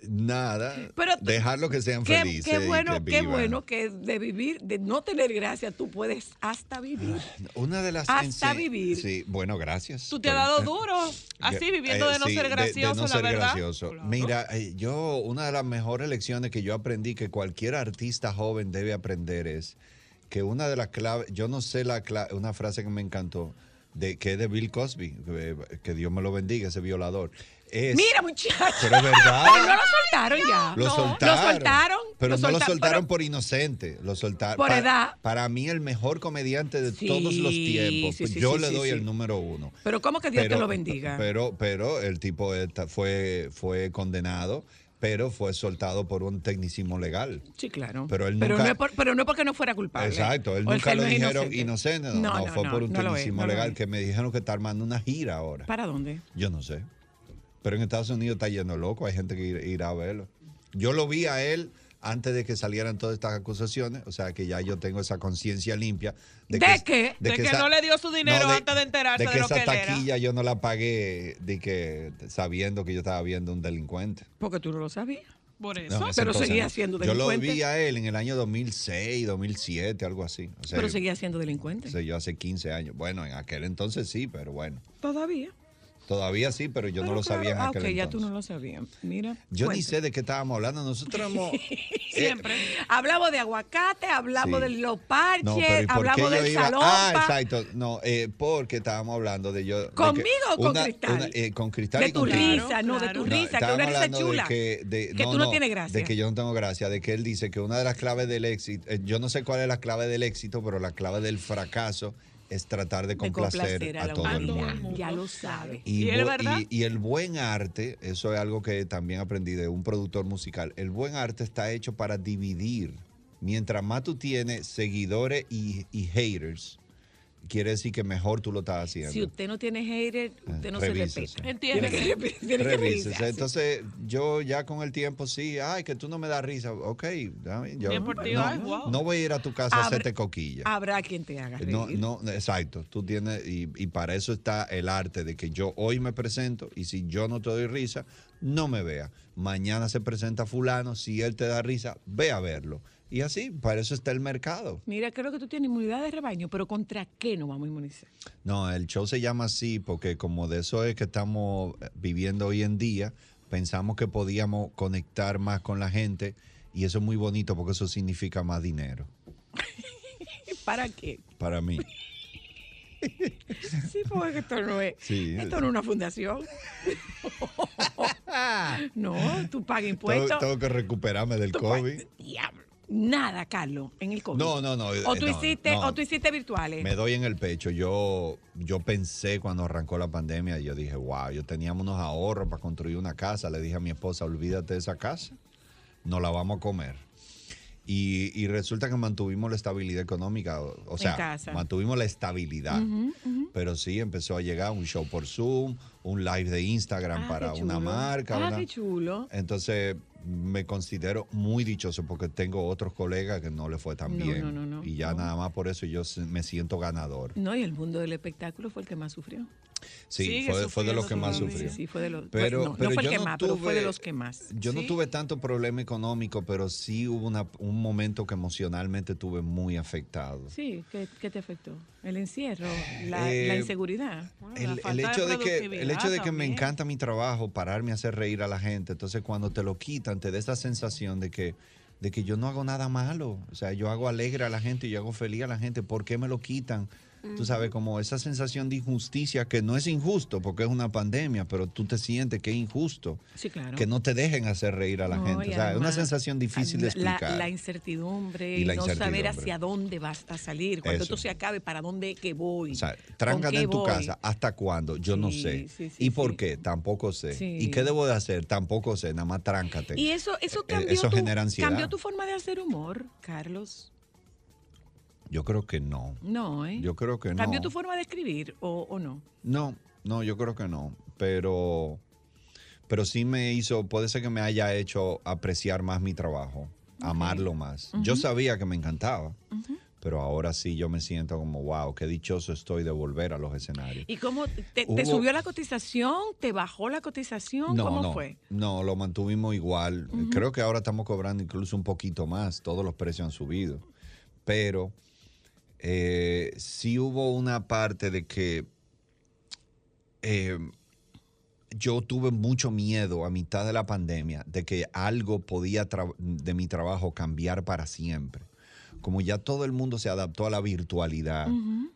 Nada. Pero Dejarlo que sean Qué, felices. qué y bueno, que qué bueno que de vivir, de no tener gracia, tú puedes hasta vivir. Una de las Hasta vivir. Sí, bueno, gracias. Tú te has dado duro, así viviendo de no Eh, sí, ser gracioso, no la ser verdad. gracioso. Claro. Mira, eh, yo, una de las mejores lecciones que yo aprendí que cualquier artista joven debe aprender es que una de las claves, yo no sé la cla- una frase que me encantó, de, que es de Bill Cosby, que, que Dios me lo bendiga, ese violador. Es, Mira, muchachos. Pero es verdad. Pero no lo soltaron ya. Lo No, soltaron. Lo soltaron. Pero no lo solta- soltaron pero- por inocente. Lo soltaron. Por Pa- edad. Para mí, el mejor comediante de Sí, todos los tiempos. sí, sí, yo le doy el número uno. Pero ¿cómo que Dios te lo bendiga? Pero, pero el tipo fue, fue condenado, pero fue soltado por un tecnicismo legal. Sí, claro. Pero él pero, nunca- no es por- pero no es porque no fuera culpable. Exacto, él O nunca lo dijeron inocente. inocente, no, No, no, no, fue por un tecnicismo legal que me dijeron que está armando una gira ahora. ¿Para dónde? Yo no sé. Pero en Estados Unidos está lleno de loco, hay gente que ir- irá a verlo. Yo lo vi a él antes de que salieran todas estas acusaciones, o sea que ya yo tengo esa conciencia limpia. ¿De que, qué? De que esa- no le dio su dinero no, de- antes de enterarse de, de que lo que esa era. taquilla yo no la pagué de que sabiendo que yo estaba viendo un delincuente. Porque tú no lo sabías. Por eso. pero entonces seguía siendo Yo lo delincuente. vi a él en el año 2006, 2007, algo así. O sea, pero seguía siendo delincuente. o sea, yo hace 15 años. Bueno, en aquel entonces sí, pero bueno. Todavía. Todavía sí, pero yo no lo claro, sabía en ah, aquel ok, ya tú no lo sabías. Mira. Yo ni sé de qué estábamos hablando. Nosotros hemos... Siempre. Hablamos de aguacate, hablamos Sí. de los parches, No, pero ¿y por qué hablamos del iba? salón. Ah, exacto. No, eh, porque estábamos hablando de yo. de ¿Conmigo o con una- Cristal? una, eh, con Cristal De y tu con risa, no, de tu risa, que una risa de chula. que, de- Que no, tú no no, tienes gracia. De que yo no tengo gracia, de que él dice que una de las claves del éxito, eh, yo no sé cuál es la clave del éxito, pero la clave del fracaso es tratar de de complacer, a, a todo el mundo. Ya lo sabe. ¿Y y- y el buen arte, eso es algo que también aprendí de un productor musical, el buen arte está hecho para dividir. Mientras más tú tienes seguidores y haters, quiere decir que mejor tú lo estás haciendo. Si usted no tiene hater, usted no se respeta. Entiende. Tiene que, tiene que revisarse. Entonces, yo ya con el tiempo sí, ay, que tú no me das risa. Ok, dame, yo Bien por ti, no, ay, wow. no voy a ir a tu casa a hacerte coquilla. Habrá quien te haga reír. No, no, exacto. Tú tienes, y, y para eso está el arte de que yo hoy me presento y si yo no te doy risa, no me vea. Mañana se presenta fulano, si él te da risa, ve a verlo. Y así, para eso está el mercado. Mira, creo que tú tienes inmunidad de rebaño, pero ¿contra qué nos vamos a inmunizar? No, el show se llama así porque como de eso es que estamos eh, viviendo hoy en día, pensamos que podíamos conectar más con la gente y eso es muy bonito porque eso significa más dinero ¿Para qué? para mí. Sí, porque esto no es, Sí. esto no es una fundación. no, tú pagas Tengo, impuestos. tengo que recuperarme del Tú COVID. Diablo. Nada, Carlos, en el COVID. No, no, no. O eh, tú, no, hiciste, no. o tú hiciste virtuales. Me doy en el pecho. Yo, yo pensé cuando arrancó la pandemia, yo dije, wow, yo teníamos unos ahorros para construir una casa. Le dije a mi esposa, olvídate de esa casa, no la vamos a comer. Y, y resulta que mantuvimos la estabilidad económica, o, o sea, mantuvimos la estabilidad. Pero sí empezó a llegar un show por Zoom, un live de Instagram Ah, para una marca. Ah, una- qué chulo. entonces me considero muy dichoso porque tengo otros colegas que no le fue tan No, bien. no, no, no, y ya nada más por eso yo me siento ganador. No, y el mundo del espectáculo fue el que más sufrió. Sí, fue, fue de los que más sufrió. Sí, sí, fue de los- pero, no, no fue el que no más, pero fue de tuve- los que más. Yo no tuve tanto problema económico, pero sí hubo una- un momento que emocionalmente tuve muy afectado. Sí, ¿qué, qué te afectó? El encierro, la, Eh, la inseguridad. El, el hecho de que, el hecho de que me encanta mi trabajo, pararme a hacer reír a la gente, entonces cuando te lo quitan, te da esa sensación de que, de que yo no hago nada malo. O sea, yo hago alegre a la gente, yo hago feliz a la gente. ¿Por qué me lo quitan? Tú sabes, como esa sensación de injusticia, que no es injusto porque es una pandemia, pero tú te sientes que es injusto. Sí, claro. Que no te dejen hacer reír a la No, gente. O sea, es una sensación difícil de explicar. La, incertidumbre Y la no saber hacia dónde vas a salir. Cuando Eso. esto se acabe, ¿para dónde que voy? O sea, ¿Con tráncate qué en tu voy? casa. ¿Hasta cuándo? Yo no sé. sí, ¿Y por qué? Tampoco sé. ¿Y qué debo de hacer? Tampoco sé. Nada más tráncate. Y eso, eso Eh, cambió, eso tu, genera ansiedad. cambió tu forma de hacer humor, Carlos. Yo creo que no. No, ¿eh? Yo creo que no. ¿Cambió tu forma de escribir o, o no? No, no, yo creo que no. Pero, pero sí me hizo, puede ser que me haya hecho apreciar más mi trabajo, amarlo más. Yo sabía que me encantaba, pero ahora sí yo me siento como, wow, qué dichoso estoy de volver a los escenarios. ¿Y cómo te, subió la cotización? ¿Te bajó la cotización? No, ¿Cómo no, fue? no, lo mantuvimos igual. Creo que ahora estamos cobrando incluso un poquito más, todos los precios han subido. Pero eh, sí hubo una parte de que eh, yo tuve mucho miedo a mitad de la pandemia de que algo podía de mi trabajo cambiar para siempre. Como ya todo el mundo se adaptó a la virtualidad,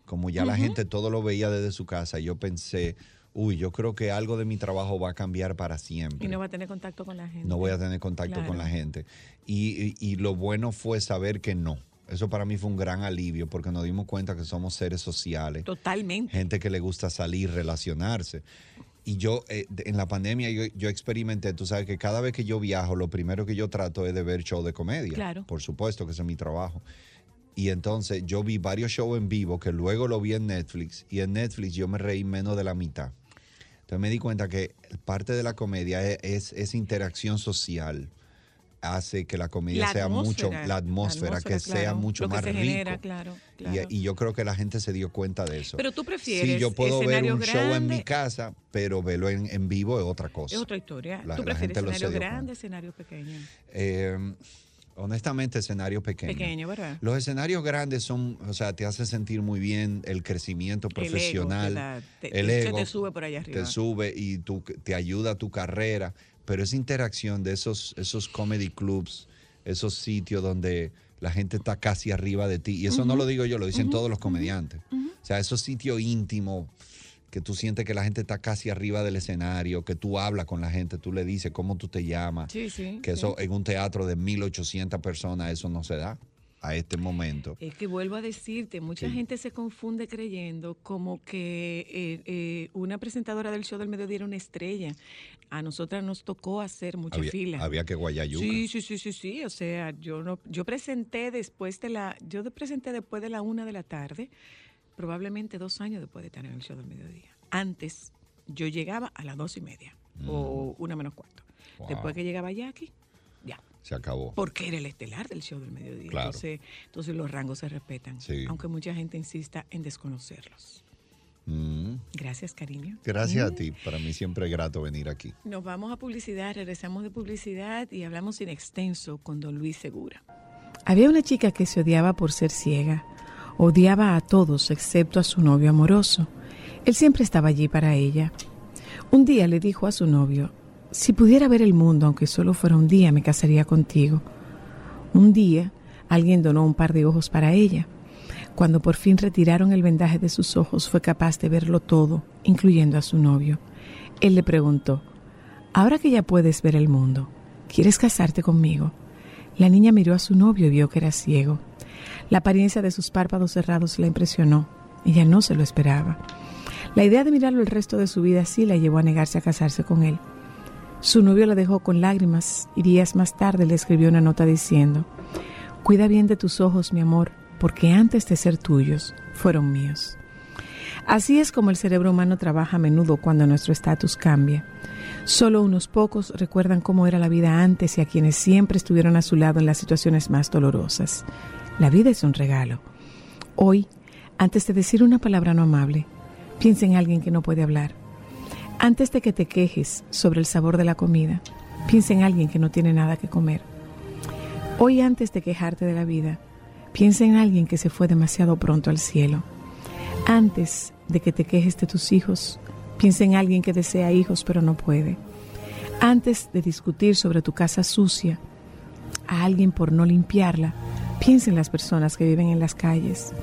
como ya la gente todo lo veía desde su casa, yo pensé, uy, yo creo que algo de mi trabajo va a cambiar para siempre Y no va a tener contacto con la gente. no voy a tener contacto Claro. con la gente. Y, y- y lo bueno fue saber que no. Eso para mí fue un gran alivio porque nos dimos cuenta que somos seres sociales. Totalmente. Gente que le gusta salir, relacionarse. Y yo, eh, en la pandemia, yo, yo experimenté, tú sabes que cada vez que yo viajo, lo primero que yo trato es de ver show de comedia. Claro. Por supuesto que ese es mi trabajo. Y entonces yo vi varios shows en vivo que luego lo vi en Netflix y en Netflix yo me reí menos de la mitad. Entonces me di cuenta que parte de la comedia es, es, es interacción social. Hace que la comedia La sea mucho, atmósfera, la atmósfera, que sea mucho Lo que más se rico. genera, claro, Y- claro. Y, yo creo que la gente se dio cuenta de eso. Pero tú prefieres Sí, yo puedo ver un show en mi casa, pero verlo en, en vivo es otra cosa. Es otra historia. La- ¿Tú la prefieres escenario grande, escenario pequeño? Eh, honestamente, escenario pequeño. Pequeño, ¿verdad? Los escenarios grandes son, o sea, te hacen sentir muy bien el crecimiento El ego te profesional. el ego te sube por allá arriba. Te sube y tú, te ayuda a tu carrera. Pero esa interacción de esos, esos comedy clubs, esos sitios donde la gente está casi arriba de ti, y eso no lo digo yo, lo dicen todos los comediantes. O sea, esos sitios íntimos que tú sientes que la gente está casi arriba del escenario, que tú hablas con la gente, tú le dices cómo tú te llamas, Sí, sí. que sí. eso en un teatro de 1800 personas, eso no se da a este momento. Es que vuelvo a decirte, mucha Sí. gente se confunde creyendo como que eh, eh, una presentadora del show del mediodía era una estrella. A nosotras nos tocó hacer mucha Había, fila. había que guayayuca. Sí, sí, sí, sí, sí. O sea, yo no, yo presenté después de la, yo presenté después de la una de la tarde, probablemente dos años después de estar en el show del mediodía. Antes yo llegaba a las dos y media o una menos cuarto. Mm. Wow. Después que llegaba Jackie. Se acabó. Porque era el estelar del show del mediodía. Claro. Entonces, entonces los rangos se respetan. Sí. Aunque mucha gente insista en desconocerlos. Mm. Gracias, cariño. Gracias Mm. a ti. Para mí siempre es grato venir aquí. Nos vamos a publicidad, regresamos de publicidad y hablamos en extenso con don Luis Segura. Había una chica que se odiaba por ser ciega. Odiaba a todos excepto a su novio amoroso. Él siempre estaba allí para ella. Un día le dijo a su novio, si pudiera ver el mundo, aunque solo fuera un día, me casaría contigo. Un día, alguien donó un par de ojos para ella. Cuando por fin retiraron el vendaje de sus ojos, fue capaz de verlo todo, incluyendo a su novio. Él le preguntó, Ahora que ya puedes ver el mundo, ¿quieres casarte conmigo? La niña miró a su novio y vio que era ciego. La apariencia de sus párpados cerrados la impresionó. Ella no se lo esperaba. La idea de mirarlo el resto de su vida así la llevó a negarse a casarse con él. Su novio la dejó con lágrimas y días más tarde le escribió una nota diciendo, Cuida bien de tus ojos, mi amor, porque antes de ser tuyos, fueron míos. Así es como el cerebro humano trabaja a menudo cuando nuestro estatus cambia. Solo unos pocos recuerdan cómo era la vida antes y a quienes siempre estuvieron a su lado en las situaciones más dolorosas. La vida es un regalo. Hoy, antes de decir una palabra no amable, piensa en alguien que no puede hablar. Antes de que te quejes sobre el sabor de la comida, piensa en alguien que no tiene nada que comer. Hoy antes de quejarte de la vida, piensa en alguien que se fue demasiado pronto al cielo. Antes de que te quejes de tus hijos, piensa en alguien que desea hijos pero no puede. Antes de discutir sobre tu casa sucia a alguien por no limpiarla, piensa en las personas que viven en las calles.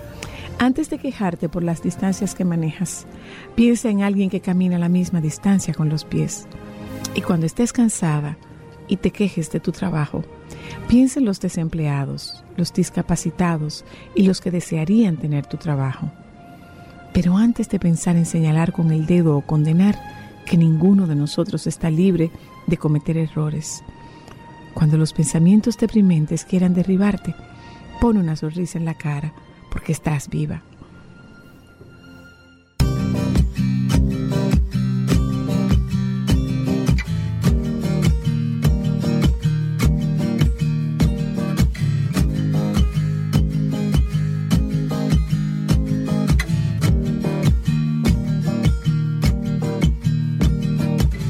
Antes de quejarte por las distancias que manejas, piensa en alguien que camina la misma distancia con los pies. Y cuando estés cansada y te quejes de tu trabajo, piensa en los desempleados, los discapacitados y los que desearían tener tu trabajo. Pero antes de pensar en señalar con el dedo o condenar, que ninguno de nosotros está libre de cometer errores. Cuando los pensamientos deprimentes quieran derribarte, pon una sonrisa en la cara, porque estás viva.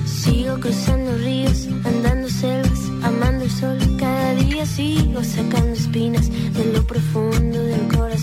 Sigo cruzando ríos, andando selvas, amando el sol. Cada día sigo sacando espinas de lo profundo del corazón.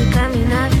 al caminar.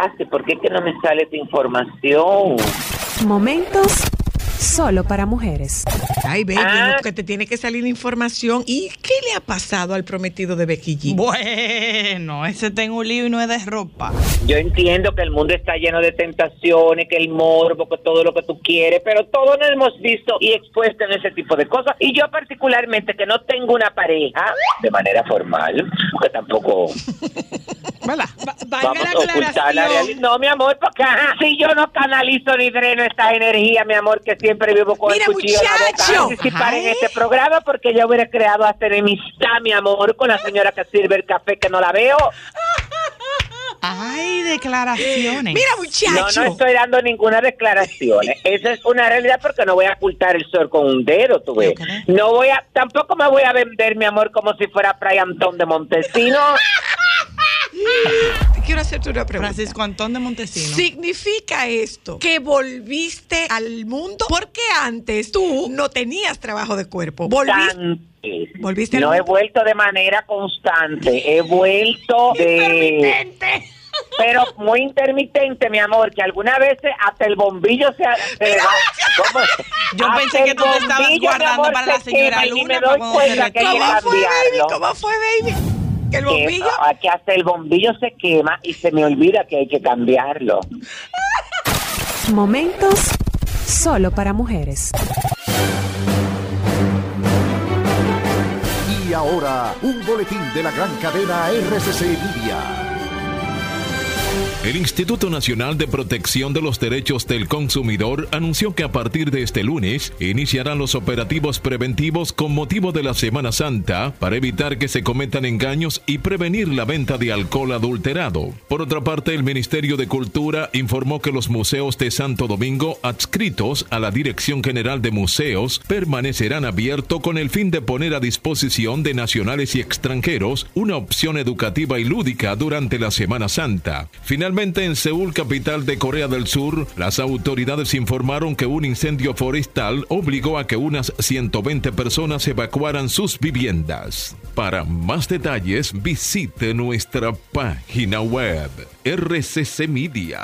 Pasa? ¿Por qué es que no me sale esta información? Momentos solo para mujeres. Ay, baby, Ah. lo que te tiene que salir información. ¿Y qué le ha pasado al prometido de Becky G? Bueno, ese tengo un lío y no es de ropa. Yo entiendo que el mundo está lleno de tentaciones, que el morbo, que todo lo que tú quieres, pero todos nos hemos visto y expuesto en ese tipo de cosas. Y yo particularmente que no tengo una pareja de manera formal, porque tampoco vamos a ocultar la aclaración. realidad. No, mi amor, porque ajá, si yo no canalizo ni dreno esta energía, mi amor, que siempre vivo con Mira, el cuchillo en la boca, participar en este programa porque yo hubiera creado hasta enemistad, mi amor, con la señora que sirve el café que no la veo. Ay, declaraciones. Mira, No, no estoy dando ninguna declaración. Esa es una realidad porque no voy a ocultar el sol con un dedo, tú ves. No voy a, tampoco me voy a vender, mi amor, como si fuera Fray Antón de Montesino. Quiero hacerte una pregunta. Francisco Antón de Montesino. ¿Significa esto que volviste al mundo? Porque antes tú no tenías trabajo de cuerpo. Volviste. No he vuelto de manera constante, he vuelto de... Pero muy intermitente, mi amor, que algunas veces hasta el bombillo se... se va. ¿Cómo? Yo Hasta pensé que tú te estabas guardando amor, para la se señora quema y Luna me doy cuenta que. ¿Cómo fue, baby? ¿Cómo fue, baby? ¿Que el Que- bombillo? que hasta el bombillo se quema y se me olvida que hay que cambiarlo. Momentos solo para mujeres. Y ahora, un boletín de la gran cadena RCC Media. El Instituto Nacional de Protección de los Derechos del Consumidor anunció que a partir de este lunes iniciarán los operativos preventivos con motivo de la Semana Santa para evitar que se cometan engaños y prevenir la venta de alcohol adulterado. Por otra parte, el Ministerio de Cultura informó que los museos de Santo Domingo adscritos a la Dirección General de Museos permanecerán abiertos con el fin de poner a disposición de nacionales y extranjeros una opción educativa y lúdica durante la Semana Santa. Finalmente, en Seúl, capital de Corea del Sur, las autoridades informaron que un incendio forestal obligó a que unas 120 personas evacuaran sus viviendas. Para más detalles, visite nuestra página web rccmedia.com.do.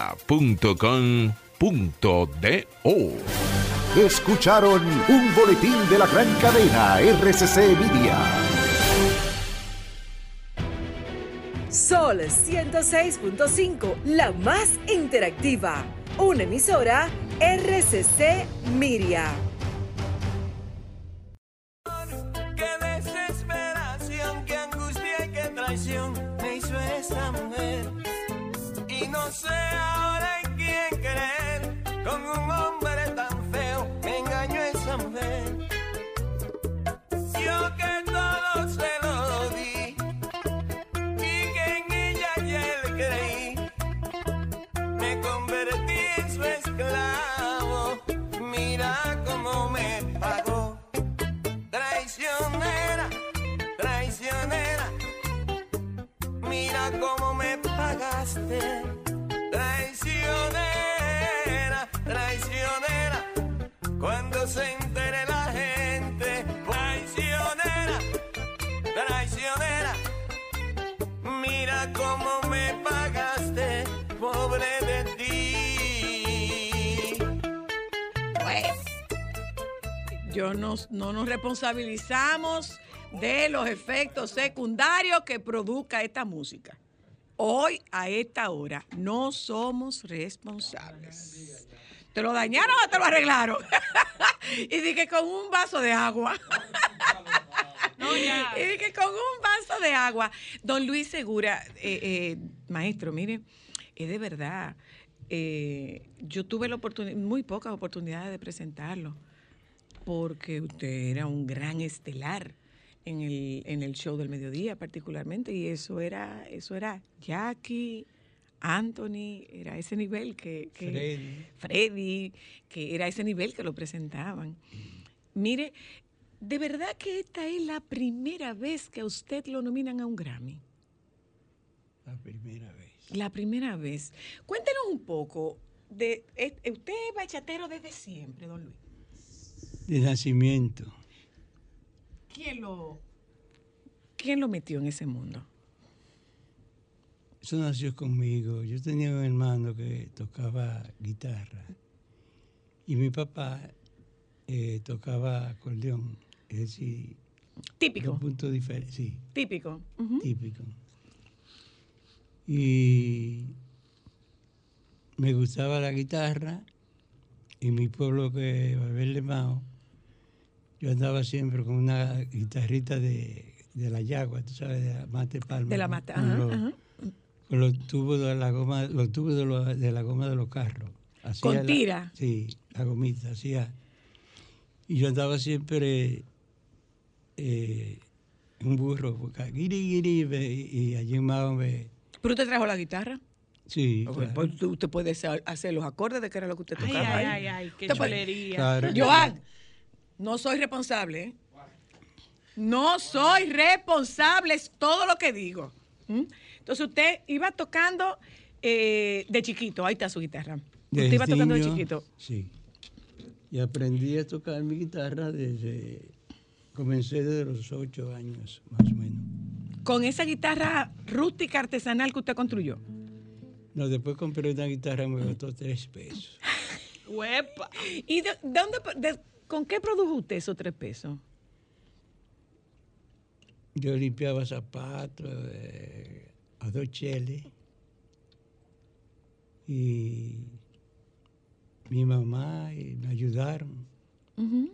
Escucharon un boletín de la gran cadena RCC Media. Sol 106.5, la más interactiva. Una emisora RCC Miria. Qué desesperación, qué angustia y qué traición me hizo esa mujer. Y no sé Nos, no nos responsabilizamos de los efectos secundarios que produzca esta música. Hoy, a esta hora, no somos responsables. ¿Te lo dañaron o te lo arreglaron? y dije con un vaso de agua. y dije con un vaso de agua. Don Luis Segura, eh, eh, maestro, mire, es de verdad. eh, yo tuve la oportunidad, muy pocas oportunidades de presentarlo porque usted era un gran estelar en el, en el show del mediodía particularmente y eso era eso era Jackie Anthony era ese nivel que, que Freddy. Freddy, que era ese nivel que lo presentaban mire de verdad que esta es la primera vez que a usted lo nominan a un Grammy La primera vez. la primera vez cuéntenos un poco de eh, usted es bachatero desde siempre don Luis de nacimiento. ¿Quién lo, ¿Quién lo metió en ese mundo? Eso nació conmigo. Yo tenía un hermano que tocaba guitarra y mi papá eh, tocaba acordeón. Es decir, Típico. dos puntos diferentes. Sí, Típico. Típico. Y me gustaba la guitarra y mi pueblo que Valverde Mao, yo andaba siempre con una guitarrita de, de la yagua, tú sabes, de la mate palma. De la con- mata. con Ajá, los- ajá. con los tubos de la goma, los tubos de, los- de la goma de los carros. Hacía Con la- tira. sí, la gomita, hacía. Y yo andaba siempre eh, en un burro, porque guiri, guiri, ve- y allí en Mao me... ¿Pero usted trajo la guitarra? Sí, Ok, claro. pues usted- usted puede hacer los acordes de que era lo que usted tocaba. ay, ahí. ay, ay, qué chulería. Claro. Joan, no soy responsable. ¿eh? No soy responsable, es todo lo que digo. ¿Mm? Entonces usted iba tocando eh, de chiquito, ahí está su guitarra. Usted iba tocando de niño, chiquito. Sí. Y aprendí a tocar mi guitarra desde... Comencé desde los ocho años, más o menos. Con esa guitarra rústica artesanal que usted construyó. No, después compré una guitarra y me costó tres pesos. Huepa. ¿Y de, de dónde, de- con qué produjo usted esos tres pesos? Yo limpiaba zapatos eh, a dos cheles y mi mamá y me ayudaron.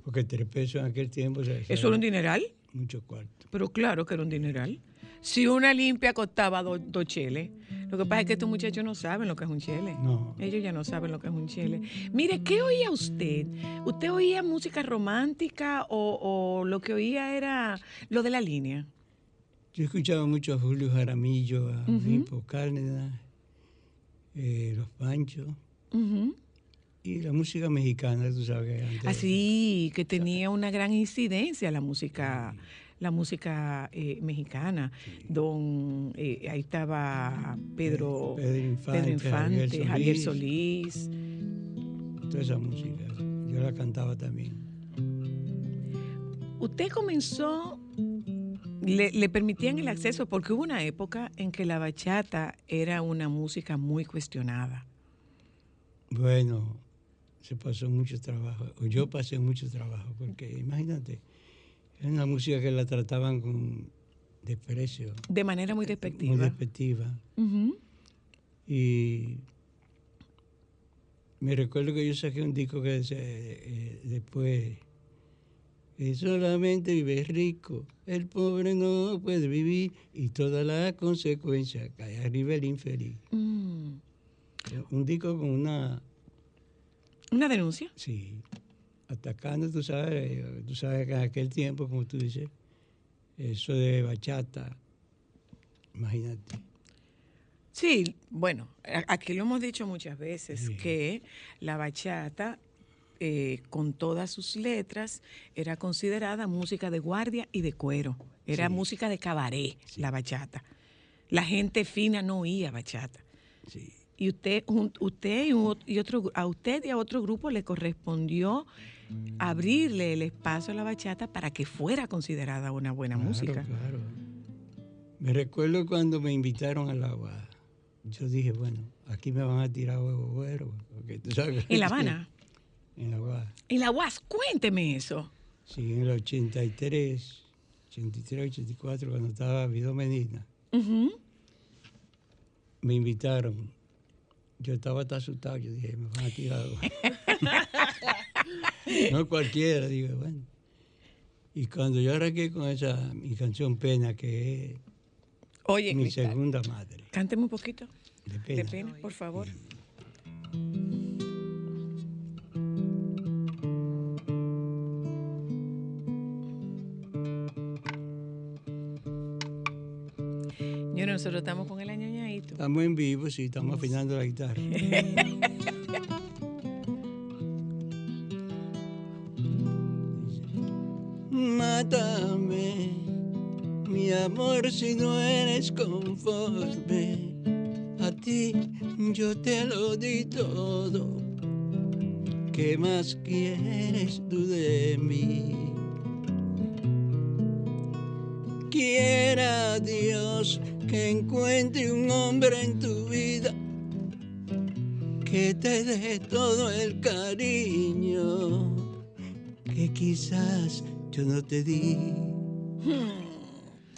Porque tres pesos en aquel tiempo... se- ¿Eso era un dineral? Mucho cuarto. Pero claro que era un dineral. Si una limpia costaba do- dos cheles, lo que pasa es que estos muchachos no saben lo que es un chele. No. Ellos ya no saben lo que es un chele. Mire, ¿qué oía usted? ¿Usted oía música romántica o, o lo que oía era lo de la línea? Yo escuchaba mucho a Julio Jaramillo, a. Pipo Cárdenas, eh, Los Panchos y la música mexicana, tú sabes que antes... Así, que tenía una gran incidencia la música, la música eh, mexicana. Don, eh, ahí estaba Pedro, Pedro Infante, Infante, Javier Javier Solís. Solís. Toda esa música. Yo la cantaba también. Usted comenzó, le, le permitían el acceso porque hubo una época en que la bachata era una música muy cuestionada. Bueno, se pasó mucho trabajo, o yo pasé mucho trabajo, porque imagínate, era una música que la trataban con desprecio, De manera muy muy despectiva. despectiva. Ujú. Y me recuerdo que yo saqué un disco que decía, eh, después, que solamente vive rico, el pobre no puede vivir y todas las consecuencias cae arriba el infeliz. Mm. Un disco con una ¿Una denuncia? Sí, atacando, tú sabes, tú sabes que en aquel tiempo, como tú dices, eso de bachata, imagínate. Sí, bueno, aquí lo hemos dicho muchas veces, que la bachata, eh, con todas sus letras, era considerada música de guardia y de cuero. Era Sí. música de cabaret, la bachata. La gente fina no oía bachata. Y usted, usted y otro, a usted y a otro grupo le correspondió abrirle el espacio a la bachata para que fuera considerada una buena Claro, música. Claro. Me recuerdo cuando me invitaron al agua. Yo dije, bueno, aquí me van a tirar huevo güero. ¿En La Habana? En La Habana. En la UAS, cuénteme eso. Sí, en el 83, 83, 84, cuando estaba Vido Medina, me invitaron. Yo estaba tan asustado, yo dije, me van a tirar. no cualquiera, digo, bueno. Y cuando yo arranqué con esa, mi canción Pena, que es Oye, mi Cristal, segunda madre, cánteme un poquito. de pena. De pena, por favor. Señores, nosotros estamos con el añoñadito. Estamos en vivo, sí, estamos afinando la guitarra. amor, si no eres conforme. A ti yo te lo di todo. ¿qué más quieres tú de mí? Quiera Dios que encuentre un hombre en tu vida que te dé todo el cariño que quizás yo no te di.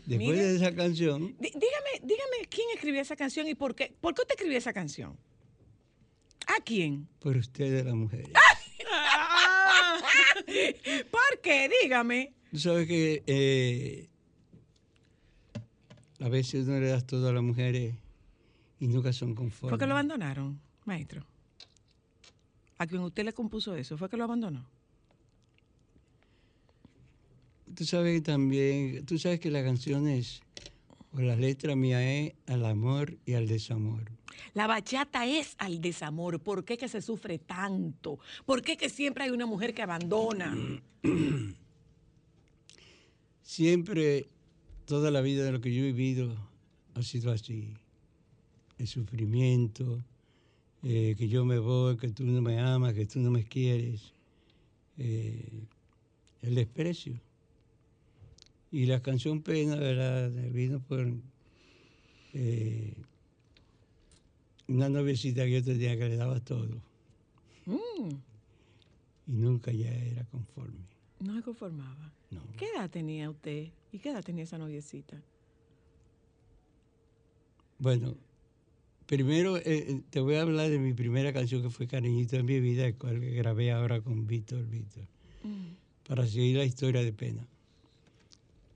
Después Mire. de esa canción, Dí- Dígame, dígame quién escribió esa canción y por qué. ¿Por qué usted escribió esa canción? ¿A quién? por ustedes las mujeres. ¿Por qué? Dígame. Tú sabes que eh, a veces uno le das todo a las mujeres y nunca son conformes. ¿Fue que lo abandonaron, maestro? ¿A quien usted le compuso eso? ¿Fue que lo abandonó? Tú sabes también, tú sabes que las canciones o las letras mías es al amor y al desamor. La bachata es al desamor. ¿Por qué que se sufre tanto? ¿Por qué que siempre hay una mujer que abandona? Siempre, toda la vida de lo que yo he vivido ha sido así. El sufrimiento, eh, que yo me voy, que tú no me amas, que tú no me quieres, eh, el desprecio. Y la canción Pena, ¿verdad? Vino por eh, una noviecita que yo tenía que le daba todo Mm, y nunca ya era conforme. no se conformaba. No. ¿Qué edad tenía usted? ¿Y qué edad tenía esa noviecita? Bueno, primero eh, eh, te voy a hablar de mi primera canción que fue Cariñito en mi vida, el cual grabé ahora con Víctor Víctor, para seguir la historia de pena.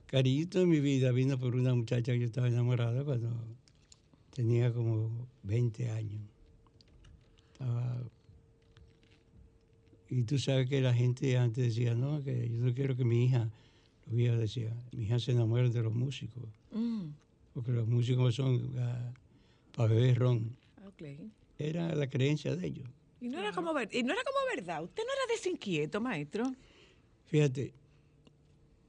Cariñito en mi vida vino por una muchacha que yo estaba enamorado cuando tenía como 20 años. Estaba- Y tú sabes que la gente antes decía, no, que yo no quiero que mi hija, los viejos decían, mi hija se enamore de los músicos Mm, porque los músicos son para beber ron. Era la creencia de ellos. Y no, era como y no era como verdad. Usted no era desinquieto, maestro. Fíjate,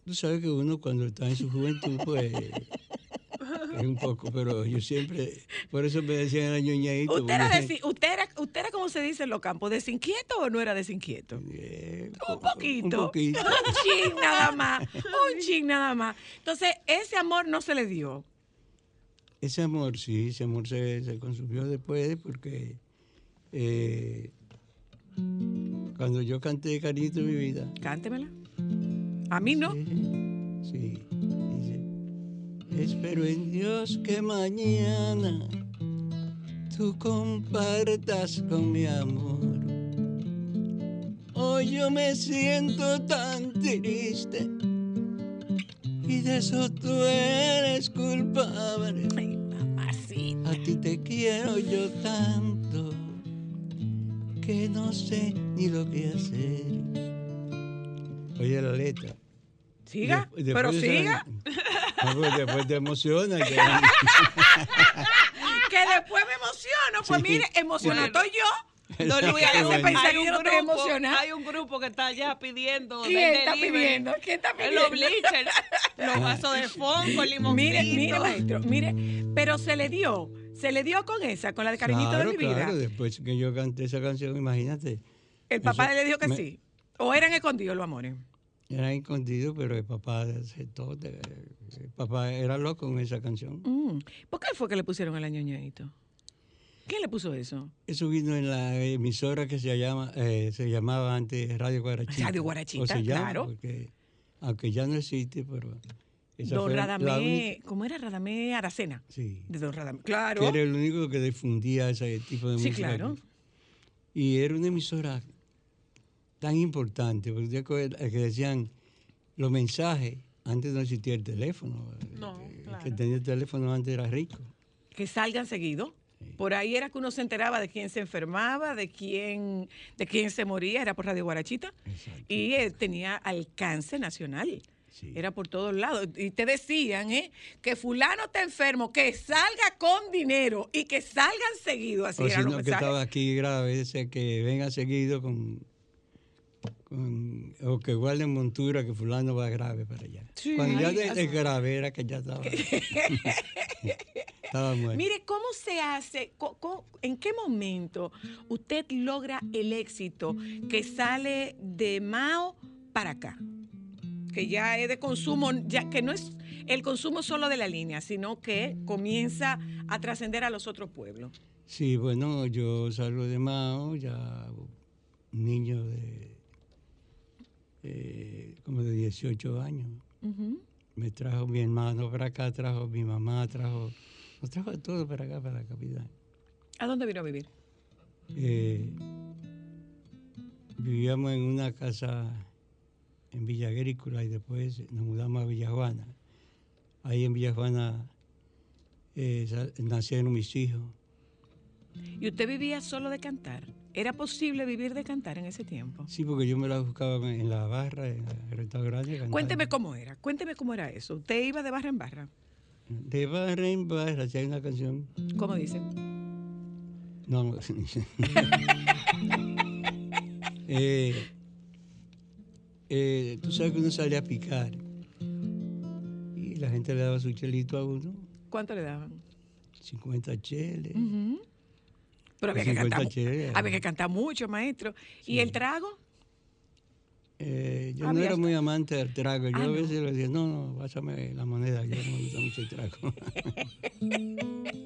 tú sabes que uno cuando está en su juventud, pues, es un poco, pero yo siempre, por eso me decían el ñoñadito. ¿Usted era, desi- usted, era, ¿Usted era, como se dice en los campos, desinquieto o no era desinquieto? un poquito. un poquito. Un chin nada más. Un chin nada más. Entonces, ese amor no se le dio. Ese amor, sí, ese amor se, se consumió después porque eh, cuando yo canté Cariñito de mi vida, Cántemela. A mí no. Sí, dice, espero en Dios que mañana tú compartas con mi amor. Hoy yo me siento tan triste y de eso tú eres culpable. A ti te quiero yo tanto que no sé ni lo que hacer. Oye la letra. Siga, pero después de esa- siga. No, pues después te emociona. que- que después me emociono. Pues Sí. mire, emocionado Bueno. estoy yo. Don Luis, ¿Qué hay hace un, pensar hay que un yo no estoy grupo, emocionada? hay un grupo que está allá pidiendo. ¿Quién del está pidiendo? ¿Quién está En los pidiendo? bleachers, los vasos de fond con limoncito. Mire, mire, maestro, mire, pero se le dio, se le dio con esa, con la de cariñito Claro, de mi vida. claro, después que yo canté esa canción, imagínate. El papá Eso le dijo que me- sí. O eran escondidos los amores. Era escondido, pero el papá aceptó. El papá era loco con esa canción. Mm. ¿Por qué fue que le pusieron el añoñadito? ¿Quién le puso eso? Eso vino en la emisora que se llama eh, se llamaba antes Radio Guarachita. Radio Guarachita, O se llama, claro. porque aunque ya no existe, pero esa Don Radamé, ¿cómo era Radamé Aracena? Sí. De Don Radamé. Claro. que era el único que difundía ese tipo de Sí, música. claro. Y era una emisora tan importante, porque que decían los mensajes, antes no existía el teléfono. No, El que tenía el teléfono antes era rico. Que salgan seguido. Por ahí era que uno se enteraba de quién se enfermaba, de quién, de quién se moría, era por Radio Guarachita. Y eh, tenía alcance nacional. Era por todos lados. Y te decían, ¿eh? Que fulano está enfermo, que salga con dinero y que salgan seguido. Así o eran si no, que estaba aquí grave, que venga seguido con, con- o que guarden montura, que fulano va grave para allá. Sí. Cuando ya de, de grave era que ya estaba. Estaba muerto. Mire, ¿cómo se hace? ¿En qué momento usted logra el éxito que sale de Mao para acá? Que ya es de consumo, ya que no es el consumo solo de la línea, sino que comienza a trascender a los otros pueblos. Sí, bueno, yo salgo de Mao, ya niño de eh, como de 18 años. Me trajo mi hermano para acá, trajo mi mamá, trajo, nos trajo todo para acá, para la capital. ¿A dónde vino a vivir? Eh, vivíamos en una casa en Villa Agrícola y después nos mudamos a Villa Juana. Ahí en Villa Juana eh, nacieron mis hijos. ¿Y usted vivía solo de cantar? ¿Era posible vivir de cantar en ese tiempo? Sí, porque yo me la buscaba en la barra, en el restaurante. Cuénteme cómo era, cuénteme cómo era eso. ¿Usted iba de barra en barra? De barra en barra, si hay una canción. ¿Cómo dice? No. Eh, eh, tú sabes que uno sale a picar y la gente le daba su chelito a uno, ¿Cuánto le daban? 50 cheles. Pero había que, 50 cantar, cheles. había que cantar mucho, maestro. ¿Y el trago? Eh, yo no era muy amante del trago. Yo Ah, a no. veces le decía, no, no, pásame la moneda, yo no me gusta mucho el trago.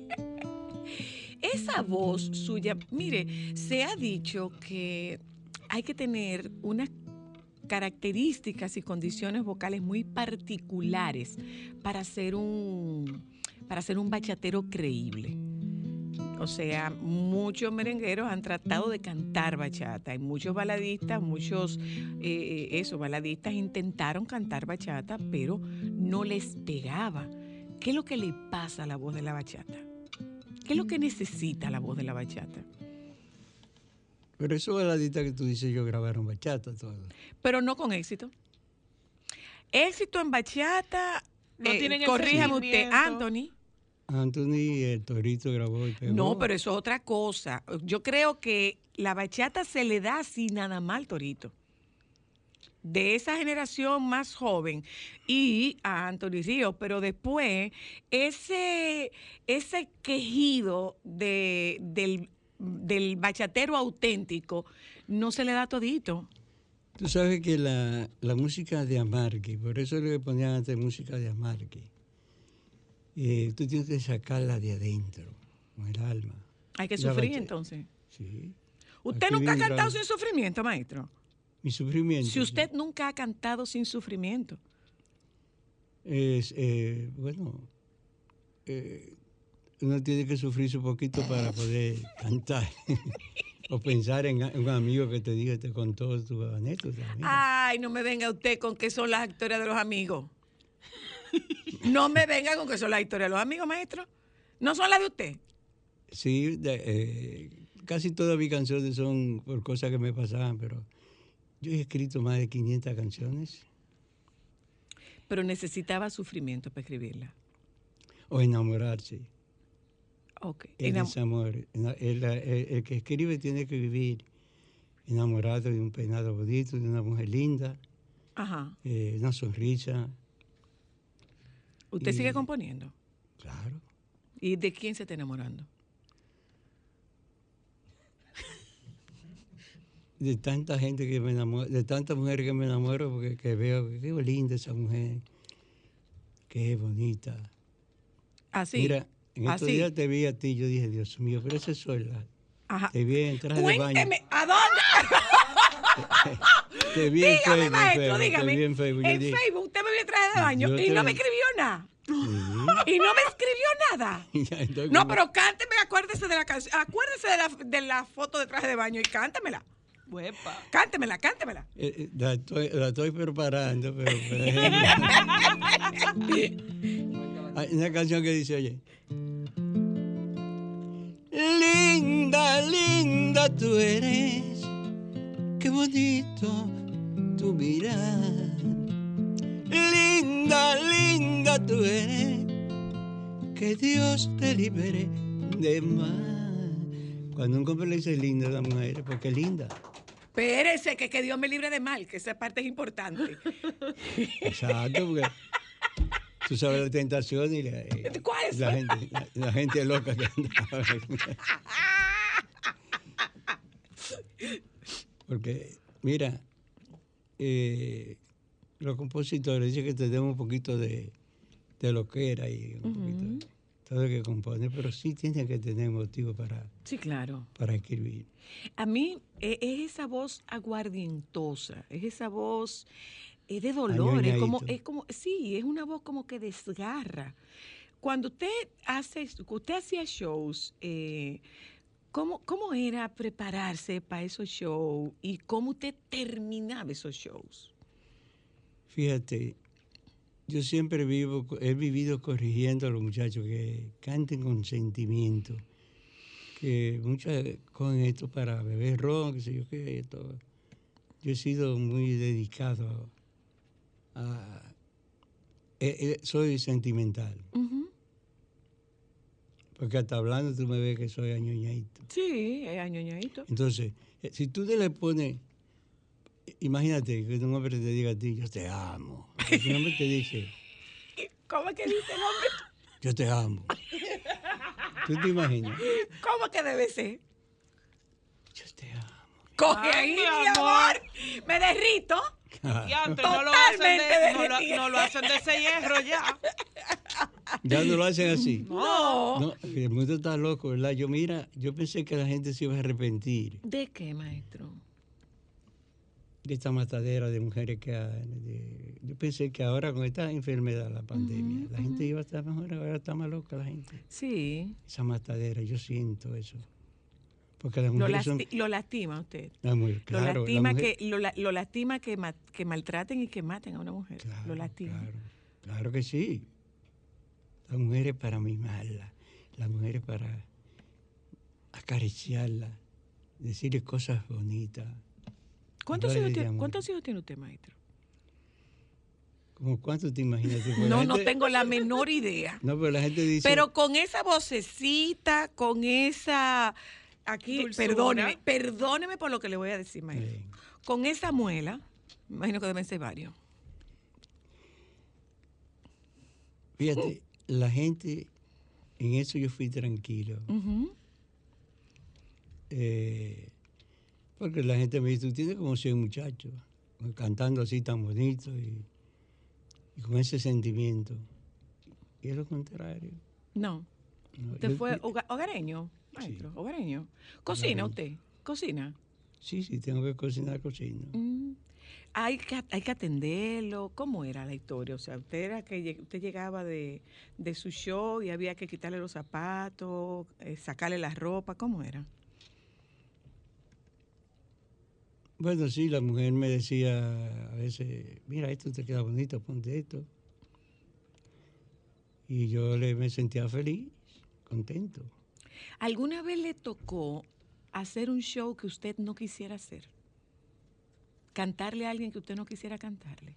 Esa voz suya, mire, se ha dicho que hay que tener unas características y condiciones vocales muy particulares para ser un para ser un bachatero creíble. O sea, muchos merengueros han tratado de cantar bachata. Hay muchos baladistas, muchos, eh, eso, baladistas intentaron cantar bachata, pero no les pegaba. ¿Qué es lo que le pasa a la voz de la bachata? ¿Qué es lo que necesita la voz de la bachata? Pero esos baladitas que tú dices, yo grabaron bachata todo. Pero no con éxito. Éxito en bachata, No eh, tienen el corríjame usted. Anthony. Anthony, el Torito grabó y pegó. No, pero eso es otra cosa. Yo creo que la bachata se le da así nada mal al torito. De esa generación más joven y a Anthony Ríos, pero después ese, ese quejido de, del, del bachatero auténtico no se le da todito. Tú sabes que la, la música de Amarque, por eso le ponían antes música de Amarque, eh, tú tienes que sacarla de adentro, con el alma. Hay que sufrir entonces. Sí. ¿Usted Aquí nunca ha cantado sin sufrimiento, maestro? Mi sufrimiento. Si usted nunca ha cantado sin sufrimiento. Es, eh, bueno, eh, uno tiene que sufrir un poquito para poder cantar. o pensar en, un amigo que te diga, te contó tu anécdota. Ay, no me venga usted con que son las historias de los amigos. No me venga con que son las historias de los amigos, maestro. No son las de usted. Sí, de- eh, casi todas mis canciones son por cosas que me pasaban, pero yo he escrito más de 500 canciones. Pero necesitaba sufrimiento para escribirla. O enamorarse. Ok. El Enam- desamor. El, el- el que escribe tiene que vivir enamorado de un peinado bonito, de una mujer linda, Ajá. eh, una sonrisa. ¿Usted Y- sigue componiendo? Claro. ¿Y de quién se está enamorando? De tanta gente que me enamoro, de tantas mujeres que me enamoro, porque que veo que qué linda esa mujer, qué bonita. Así. Mira, en estos Así. días te vi a ti, yo dije, Dios mío, pero esa es sola. Ajá. Te vi en traje de baño. Cuénteme, ¿a dónde? Te vi en dígame, Facebook, maestro, Facebook, dígame. te vi en Facebook. En Facebook usted me vio en traje de baño y no vi. me escribió nada. "Sí". Y no me escribió nada. No, pero cánteme, acuérdese de la canción, acuérdese de la, de la foto de traje de baño y cántamela. Cántemela, cántemela. Eh, eh, la, estoy, la estoy preparando, pero... pero- Hay una canción que dice, oye... Linda, linda tú eres, qué bonito tu mirar. Linda, linda tú eres, que Dios te libere de mal. Cuando un hombre le dice linda a la mujer, es porque es linda. Espérese, que, que Dios me libre de mal, que esa parte es importante. Exacto, porque Tú sabes la tentación y la, eh, ¿Cuáles la son? gente, la, la gente loca que andaba. Porque, mira, eh, los compositores dicen que tenemos un poquito de, de lo que era y un poquito de todo lo que compone, pero sí tienen que tener motivo para, Sí, claro. para escribir. A mí eh, es esa voz aguardientosa, es esa voz eh, de dolor, es como, es como, sí, es una voz como que desgarra. Cuando usted hace, usted hacía shows, eh, ¿cómo, ¿cómo era prepararse para esos shows y cómo usted terminaba esos shows? Fíjate, yo siempre vivo, he vivido corrigiendo a los muchachos que canten con sentimiento, que muchas con esto para beber ron, qué sé yo qué, esto. Yo he sido muy dedicado a... eh, eh, soy sentimental, porque hasta hablando tú me ves que soy añoñadito. Sí, es añoñadito. Entonces, eh, si tú te le pones, imagínate que un hombre te diga a ti, yo te amo. Y si un hombre te dice, ¿Cómo es que dice el hombre? yo te amo. ¿Tú te imaginas? ¿Cómo que debe ser? Yo te amo. Coge ahí, mi amor. amor. Me derrito. Y antes no lo, hacen de, no, lo, derretida. no lo hacen de ese hierro ya. Ya no lo hacen así. No. No, el mundo está loco, ¿verdad? Yo mira, yo pensé que la gente se iba a arrepentir ¿De qué, maestro? de esta matadera de mujeres que hay. de- yo pensé que ahora con esta enfermedad, la pandemia, la gente iba a estar mejor, ahora está más loca la gente. Sí. Esa matadera, yo siento eso. Porque las Lo, mujeres son... lasti- lo lastima usted. las mujeres, lo claro, la lastima, mujer- que, lo, la- lo lastima que, ma- que maltraten y que maten a una mujer. lo lastima. Claro que sí. La mujer es para mimarla, la mujer es para acariciarla, decirle cosas bonitas. ¿Cuántos hijos, tiene, amor. ¿Cuántos hijos tiene usted, maestro? ¿Cómo cuánto te imaginas? la No, no gente- tengo la menor idea. No, pero la gente dice... Pero con esa vocecita, con esa... Aquí, Dulzura. perdóneme, perdóneme por lo que le voy a decir, maestro. Con esa muela, me imagino que deben ser varios. Fíjate, la gente, en eso yo fui tranquilo. Eh, porque la gente me dice, tú tienes como 100 muchachos, cantando así tan bonito y, y con ese sentimiento. Y es lo contrario. No. No, ¿Usted yo- fue hogareño, maestro? Hogareño. ¿Cocina usted? ¿Cocina? Sí, sí, tengo que cocinar, cocino. Mm. Hay que, hay que atenderlo. ¿Cómo era la historia? O sea, usted era que usted llegaba de, de su show y había que quitarle los zapatos, eh, sacarle la ropa. ¿Cómo era? Bueno, sí, la mujer me decía a veces, mira, esto te queda bonito, ponte esto. Y yo le, me sentía feliz, contento. ¿Alguna vez le tocó hacer un show que usted no quisiera hacer? ¿Cantarle a alguien que usted no quisiera cantarle?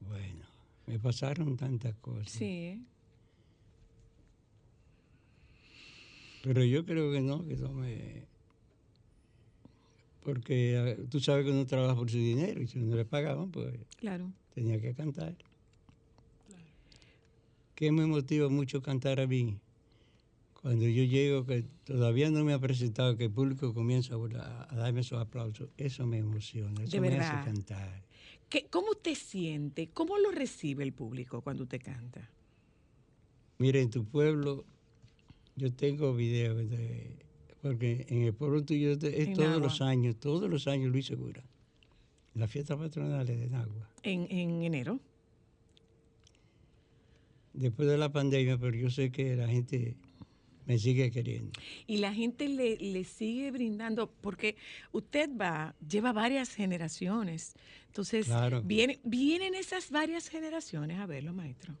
Bueno, me pasaron tantas cosas. Sí. ¿eh? Pero yo creo que no, que no me... Porque ah, tú sabes que uno trabaja por su dinero y si no le pagaban, pues Claro. tenía que cantar. ¿Qué me motiva mucho cantar a mí? Cuando yo llego, que todavía no me ha presentado, que el público comienza a, a darme esos aplausos, eso me emociona, eso me hace cantar. ¿Qué, ¿Cómo usted siente? ¿Cómo lo recibe el público cuando usted canta? Mira, en tu pueblo, yo tengo videos de... Porque en el pueblo tuyo te- es En todos Nagua. los años, todos los años Luis Segura. Las fiestas patronales de Nagua. En, en enero. Después de la pandemia, pero yo sé que la gente me sigue queriendo. Y la gente le, le sigue brindando, porque usted va, lleva varias generaciones. Entonces, Claro. viene, vienen esas varias generaciones a verlo, maestro.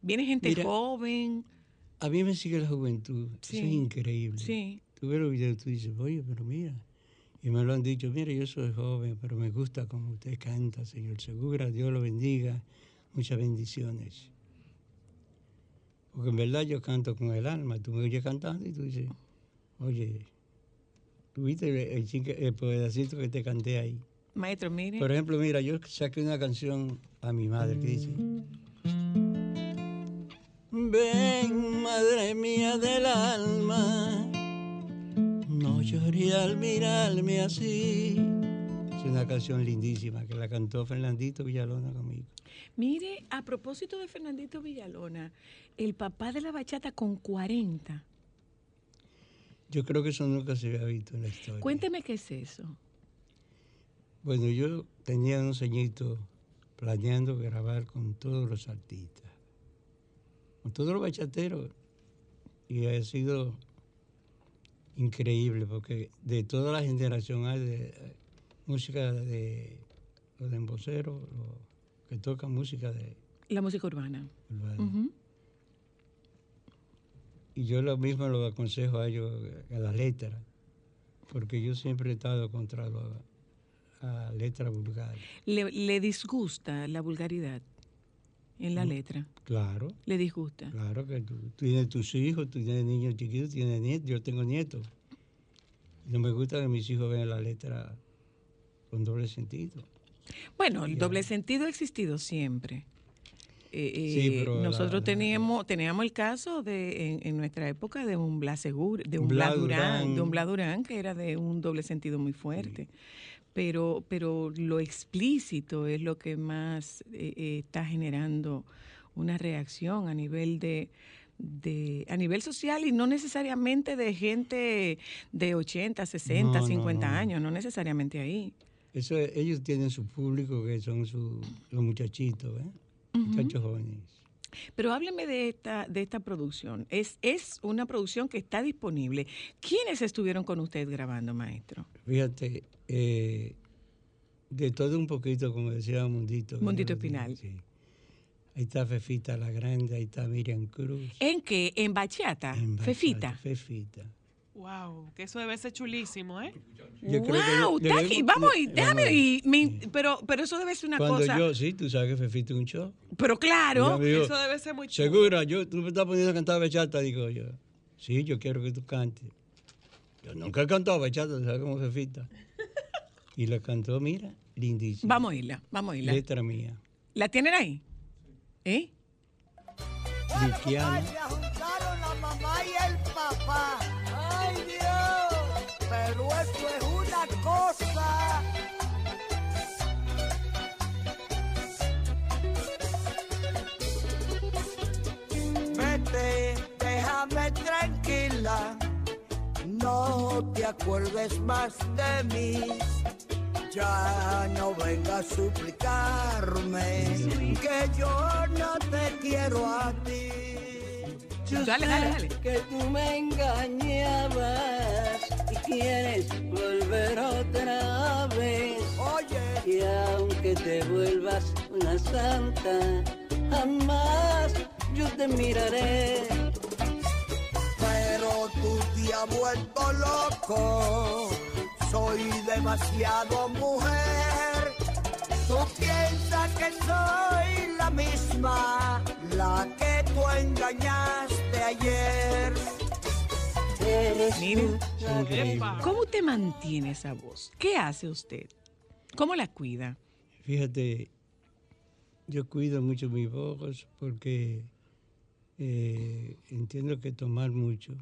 Viene gente Mira, joven. A mí me sigue la juventud. Sí. Eso es increíble. Sí. Tú ves los videos tú dices, oye, pero mira. Y me lo han dicho, mira, yo soy joven, pero me gusta como usted canta, señor Segura. Dios lo bendiga. Muchas bendiciones. Porque en verdad yo canto con el alma. Tú me oyes cantando y tú dices, oye, ¿tú viste el, el el pedacito que te canté ahí? Maestro, mire. Por ejemplo, mira, yo saqué una canción a mi madre que dice... Ven, madre mía del alma, no lloré al mirarme así. Una canción lindísima que la cantó Fernandito Villalona conmigo. Mire, a propósito de Fernandito Villalona, el papá de la bachata con 40. Yo creo que eso nunca se había visto en la historia. Cuénteme qué es eso. Bueno, yo tenía unos añitos planeando grabar con todos los artistas, con todos los bachateros, y ha sido increíble porque de toda la generación hay de música de los emboceros, los que tocan música de La música urbana. urbana. Y yo lo mismo lo aconsejo a ellos, a las letras, porque yo siempre he estado contra lo- a letras vulgares. Le, le disgusta la vulgaridad en la letra. Claro. Le disgusta. Claro que tú, tú tienes tus hijos, tú tienes niños chiquitos, tienes nietos, yo tengo nietos. No me gusta que mis hijos vean la letra con doble sentido. Bueno, el doble sentido ha existido siempre. Eh, Sí, eh, pero la- nosotros la- teníamos, teníamos el caso de en, en nuestra época de un Blas Segur, de un Blas Blas Durán, Durán. de un Blas Durán que era de un doble sentido muy fuerte. Pero, pero lo explícito es lo que más eh, eh, está generando una reacción a nivel de, de a nivel social y no necesariamente de gente de 80, 60, No, no, 50 no. años, no necesariamente ahí. Eso, es- ellos tienen su público que son su- los muchachitos, ¿eh? muchachos jóvenes. Pero hábleme de esta, de esta producción. Es, es una producción que está disponible. ¿Quiénes estuvieron con usted grabando, maestro? Fíjate, eh, de todo un poquito, como decía Mundito. Mundito Espinal. sí. Ahí está Fefita la Grande, ahí está Miriam Cruz. ¿En qué? ¿En bachata? en bachata, ¿Fefita? Fefita. Wow, que eso debe ser chulísimo, ¿eh? Yo creo que ¡Wow! debemos- aquí. Vamos, y déjame a- ir. Me- pero, pero eso debe ser una Cuando cosa. yo, sí, tú sabes que Fefita es un show. Pero claro. Dijo, Eso debe ser muy chulo. Segura, yo, tú me estás poniendo a cantar bachata, digo yo. Sí, yo quiero que tú cantes. Yo nunca he cantado bachata, ¿sabes cómo Fefita? Y la cantó, mira, lindísima. Vamos a irla, vamos a irla. Letra mía. ¿La tienen ahí? ¿Eh? Vikiana. Se juntaron la mamá y el papá. Eso es una cosa. Vete, déjame tranquila. No te acuerdes más de mí. Ya no vengas a suplicarme que yo no te quiero a ti. Yo Dale, sé dale, dale. que tú me engañabas y quieres volver otra vez. Oye, y aunque te vuelvas una santa, jamás yo te miraré. Pero tú te has vuelto loco, soy demasiado mujer. Tú piensas que soy la misma, la que tú engañaste ayer. Eres. ¿cómo usted mantiene esa voz? ¿Qué hace usted? ¿Cómo la cuida? Fíjate, yo cuido mucho mi voz porque eh, entiendo que tomar mucho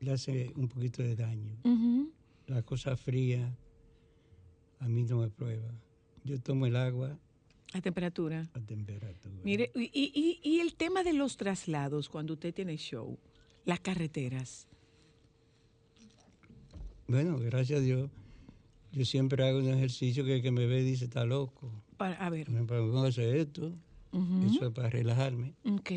le hace un poquito de daño. Ujú. La cosa fría a mí no me prueba. Yo tomo el agua La temperatura. a temperatura. Mire, y, y- y el tema de los traslados cuando usted tiene show, las carreteras. Bueno, gracias a Dios, yo siempre hago un ejercicio que el que me ve dice, está loco. Para, a ver. Me pongo a hacer esto, eso es para relajarme. Ok.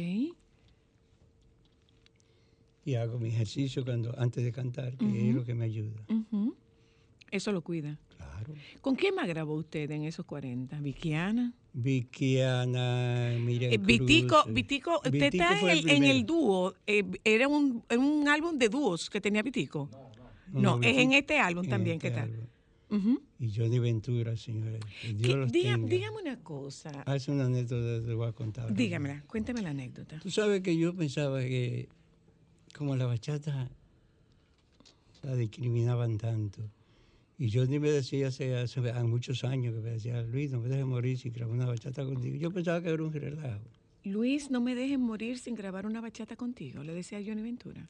Y hago mi ejercicio cuando antes de cantar, que es lo que me ayuda. Eso lo cuida. Claro. ¿Con quién más grabó usted en esos 40? ¿Vikiana? Vikiana, Miriam Eh, Vitico, Cruz, eh. Vitico, usted Vitico está en el en el dúo. eh, ¿Era un, en un álbum de dúos que tenía Vitico? No, No, es en este álbum también este que está. Y Johnny Ventura, señores. que Dios ¿Qué- los diga- tenga. dígame una cosa. Hace una anécdota te voy a contar. Dígamela, cuénteme la anécdota. Tú sabes que yo pensaba que como la bachata la discriminaban tanto. Y yo ni me decía hace, hace muchos años que me decía, Luis, no me dejes morir sin grabar una bachata contigo. Yo pensaba que era un relajo. Luis, no me dejes morir sin grabar una bachata contigo, le decía Johnny Ventura.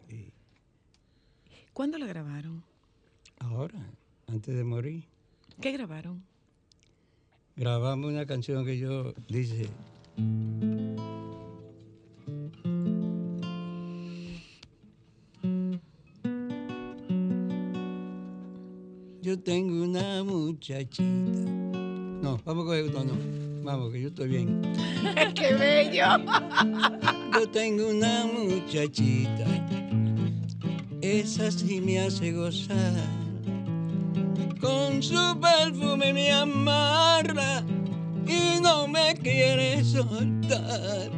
¿Cuándo la grabaron? Ahora, antes de morir, ¿Qué grabaron? grabamos una canción que yo dice. Yo tengo una muchachita. No, vamos a coger no, no. Vamos, que yo estoy bien. ¡Qué bello! Yo tengo una muchachita. Esa sí me hace gozar. Con su perfume me amarra y no me quiere soltar.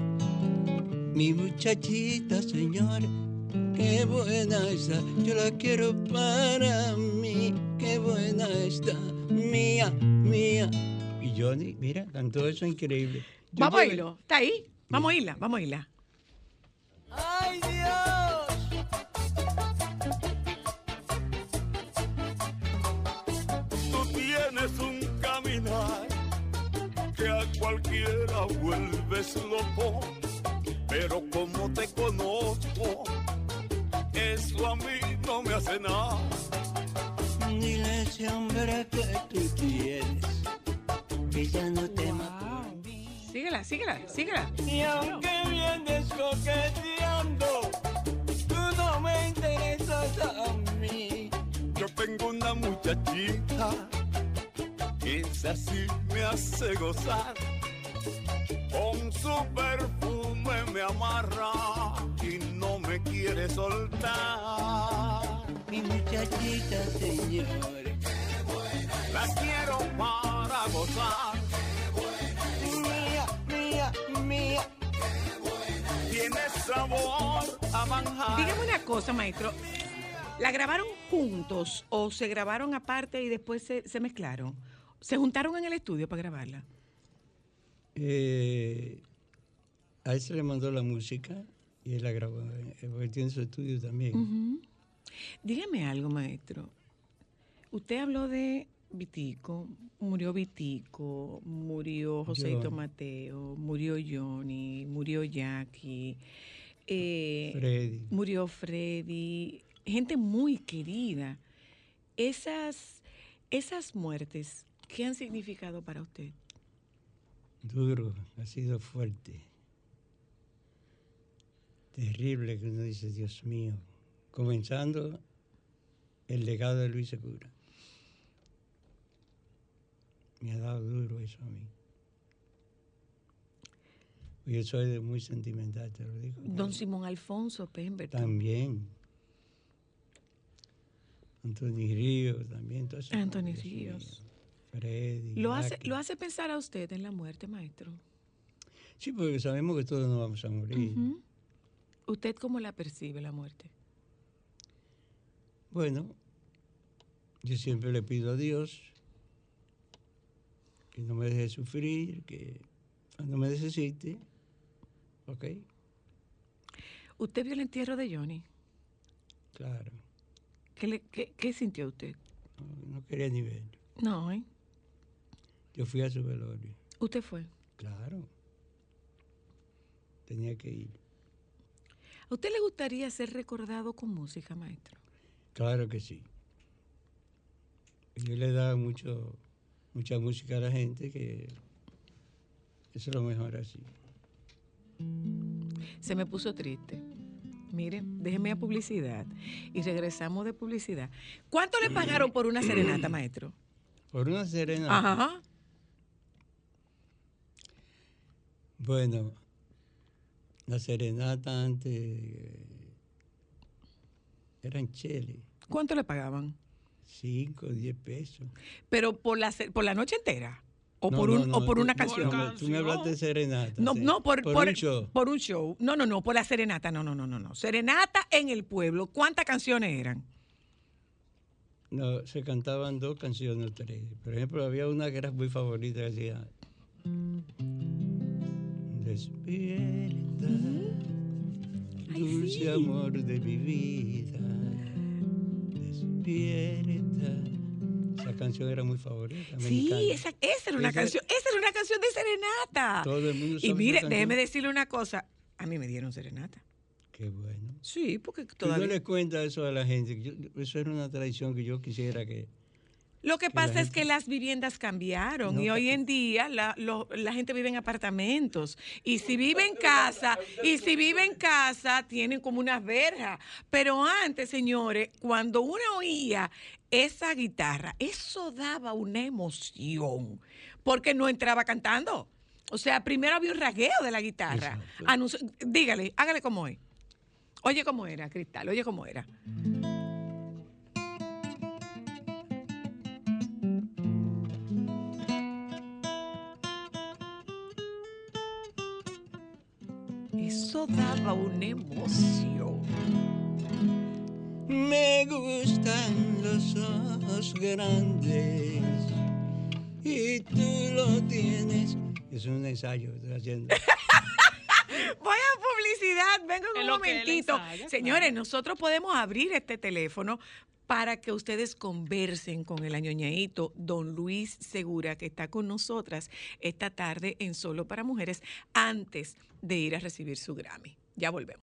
Mi muchachita, señor, qué buena está. Yo la quiero para mí. Qué buena está. Mía, mía. Y Johnny, mira, cantó eso increíble. Yo Vamos a oírlo. ¿Está ahí? Vamos a oírla, vamos a oírla. ¡Ay, Dios! Tú tienes un caminar que a cualquiera vuelves loco, pero como te conozco, eso a mí no me hace nada. Dile ese hombre que tú tienes, que ya no te Síguela, síguela, síguela. Y aunque vienes coqueteando, tú no me interesas a mí. Yo tengo una muchachita que esa sí me hace gozar. Con su perfume me amarra y no me quiere soltar. Mi muchachita, señor. La quiero para gozar. Mía, mía, mía. Tiene sabor a manjar. Dígame una cosa, maestro. ¿La grabaron juntos o se grabaron aparte y después se, se mezclaron? ¿Se juntaron en el estudio para grabarla? Eh, a él se le mandó la música y él la grabó, eh, porque tiene su estudio también. Dígame algo, maestro. Usted habló de Vitico, murió Vitico, murió Joséito Johnny. Mateo, murió Johnny, murió Jackie, eh, Freddy. murió Freddy, gente muy querida. Esas, esas muertes, ¿qué han significado para usted? Duro, ha sido fuerte. Terrible que uno dice, Dios mío. Comenzando el legado de Luis Segura. Me ha dado duro eso a mí. Yo soy de muy sentimental, te lo digo. Don Simón Alfonso Pemberton. También. Anthony Ríos también. esos Anthony Ríos. Freddy. ¿Lo hace. ¿Lo hace pensar a usted en la muerte, maestro? Sí, porque sabemos que todos nos vamos a morir. Ujú. ¿Usted cómo la percibe la muerte? Bueno, yo siempre le pido a Dios que no me deje sufrir, que cuando me necesite, ok, ¿Usted vio el entierro de Johnny? claro, ¿Qué, le- qué- qué sintió usted? no, no quería ni verlo. No, ¿eh? Yo fui a su velorio, ¿Usted fue? claro, tenía que ir, ¿A usted le gustaría ser recordado con música, maestro? claro que sí. Yo le he dado mucho, mucha música a la gente que eso es lo mejor así. Se me puso triste. Mire, déjeme a publicidad. Y regresamos de publicidad. ¿Cuánto le pagaron por una serenata, maestro? Por una serenata. Ajá. Bueno, la serenata antes eh, era en Chile, ¿Cuánto le pagaban? 5, 10 pesos. ¿Pero por la, por la noche entera? ¿O, No, por, no, un, no, o por una no, canción? no, tú me hablaste de serenata. No, sí, no, por, por por- un show. por un show. No, no, no, por la serenata. No, no, no, no, no. Serenata en el pueblo. ¿Cuántas canciones eran? No, se cantaban dos canciones o tres. Por ejemplo, había una que era muy favorita que decía... Despierta, dulce amor de mi vida. Despierta, La canción era muy favorita. Sí, esa, esa era una Esa- canción, esa era una canción de serenata. Todo el mundo y sabe mire, esa déjeme decirle una cosa. A mí me dieron serenata. Qué bueno. Sí, porque todavía. no le cuentas eso a la gente. yo- eso era una tradición que yo quisiera que... Lo que pasa es que las viviendas cambiaron No, y hoy en día la, lo- la gente vive en apartamentos. Y si vive en casa, y si vive en casa, tienen como unas verjas. Pero antes, señores, cuando uno oía esa guitarra, eso daba una emoción, porque no entraba cantando. O sea, primero había un rasgueo de la guitarra. Anuncio- dígale, hágale como es. Oye cómo era, Cristal, oye cómo era. Eso daba una emoción. Me gustan los ojos grandes y tú lo tienes. Es un ensayo que estoy haciendo. Voy a publicidad, vengo en un momentito. ensaya, Señores, nosotros podemos abrir este teléfono para que ustedes conversen con el añoñadito don Luis Segura, que está con nosotras esta tarde en Solo para Mujeres, antes de ir a recibir su Grammy. Ya volvemos.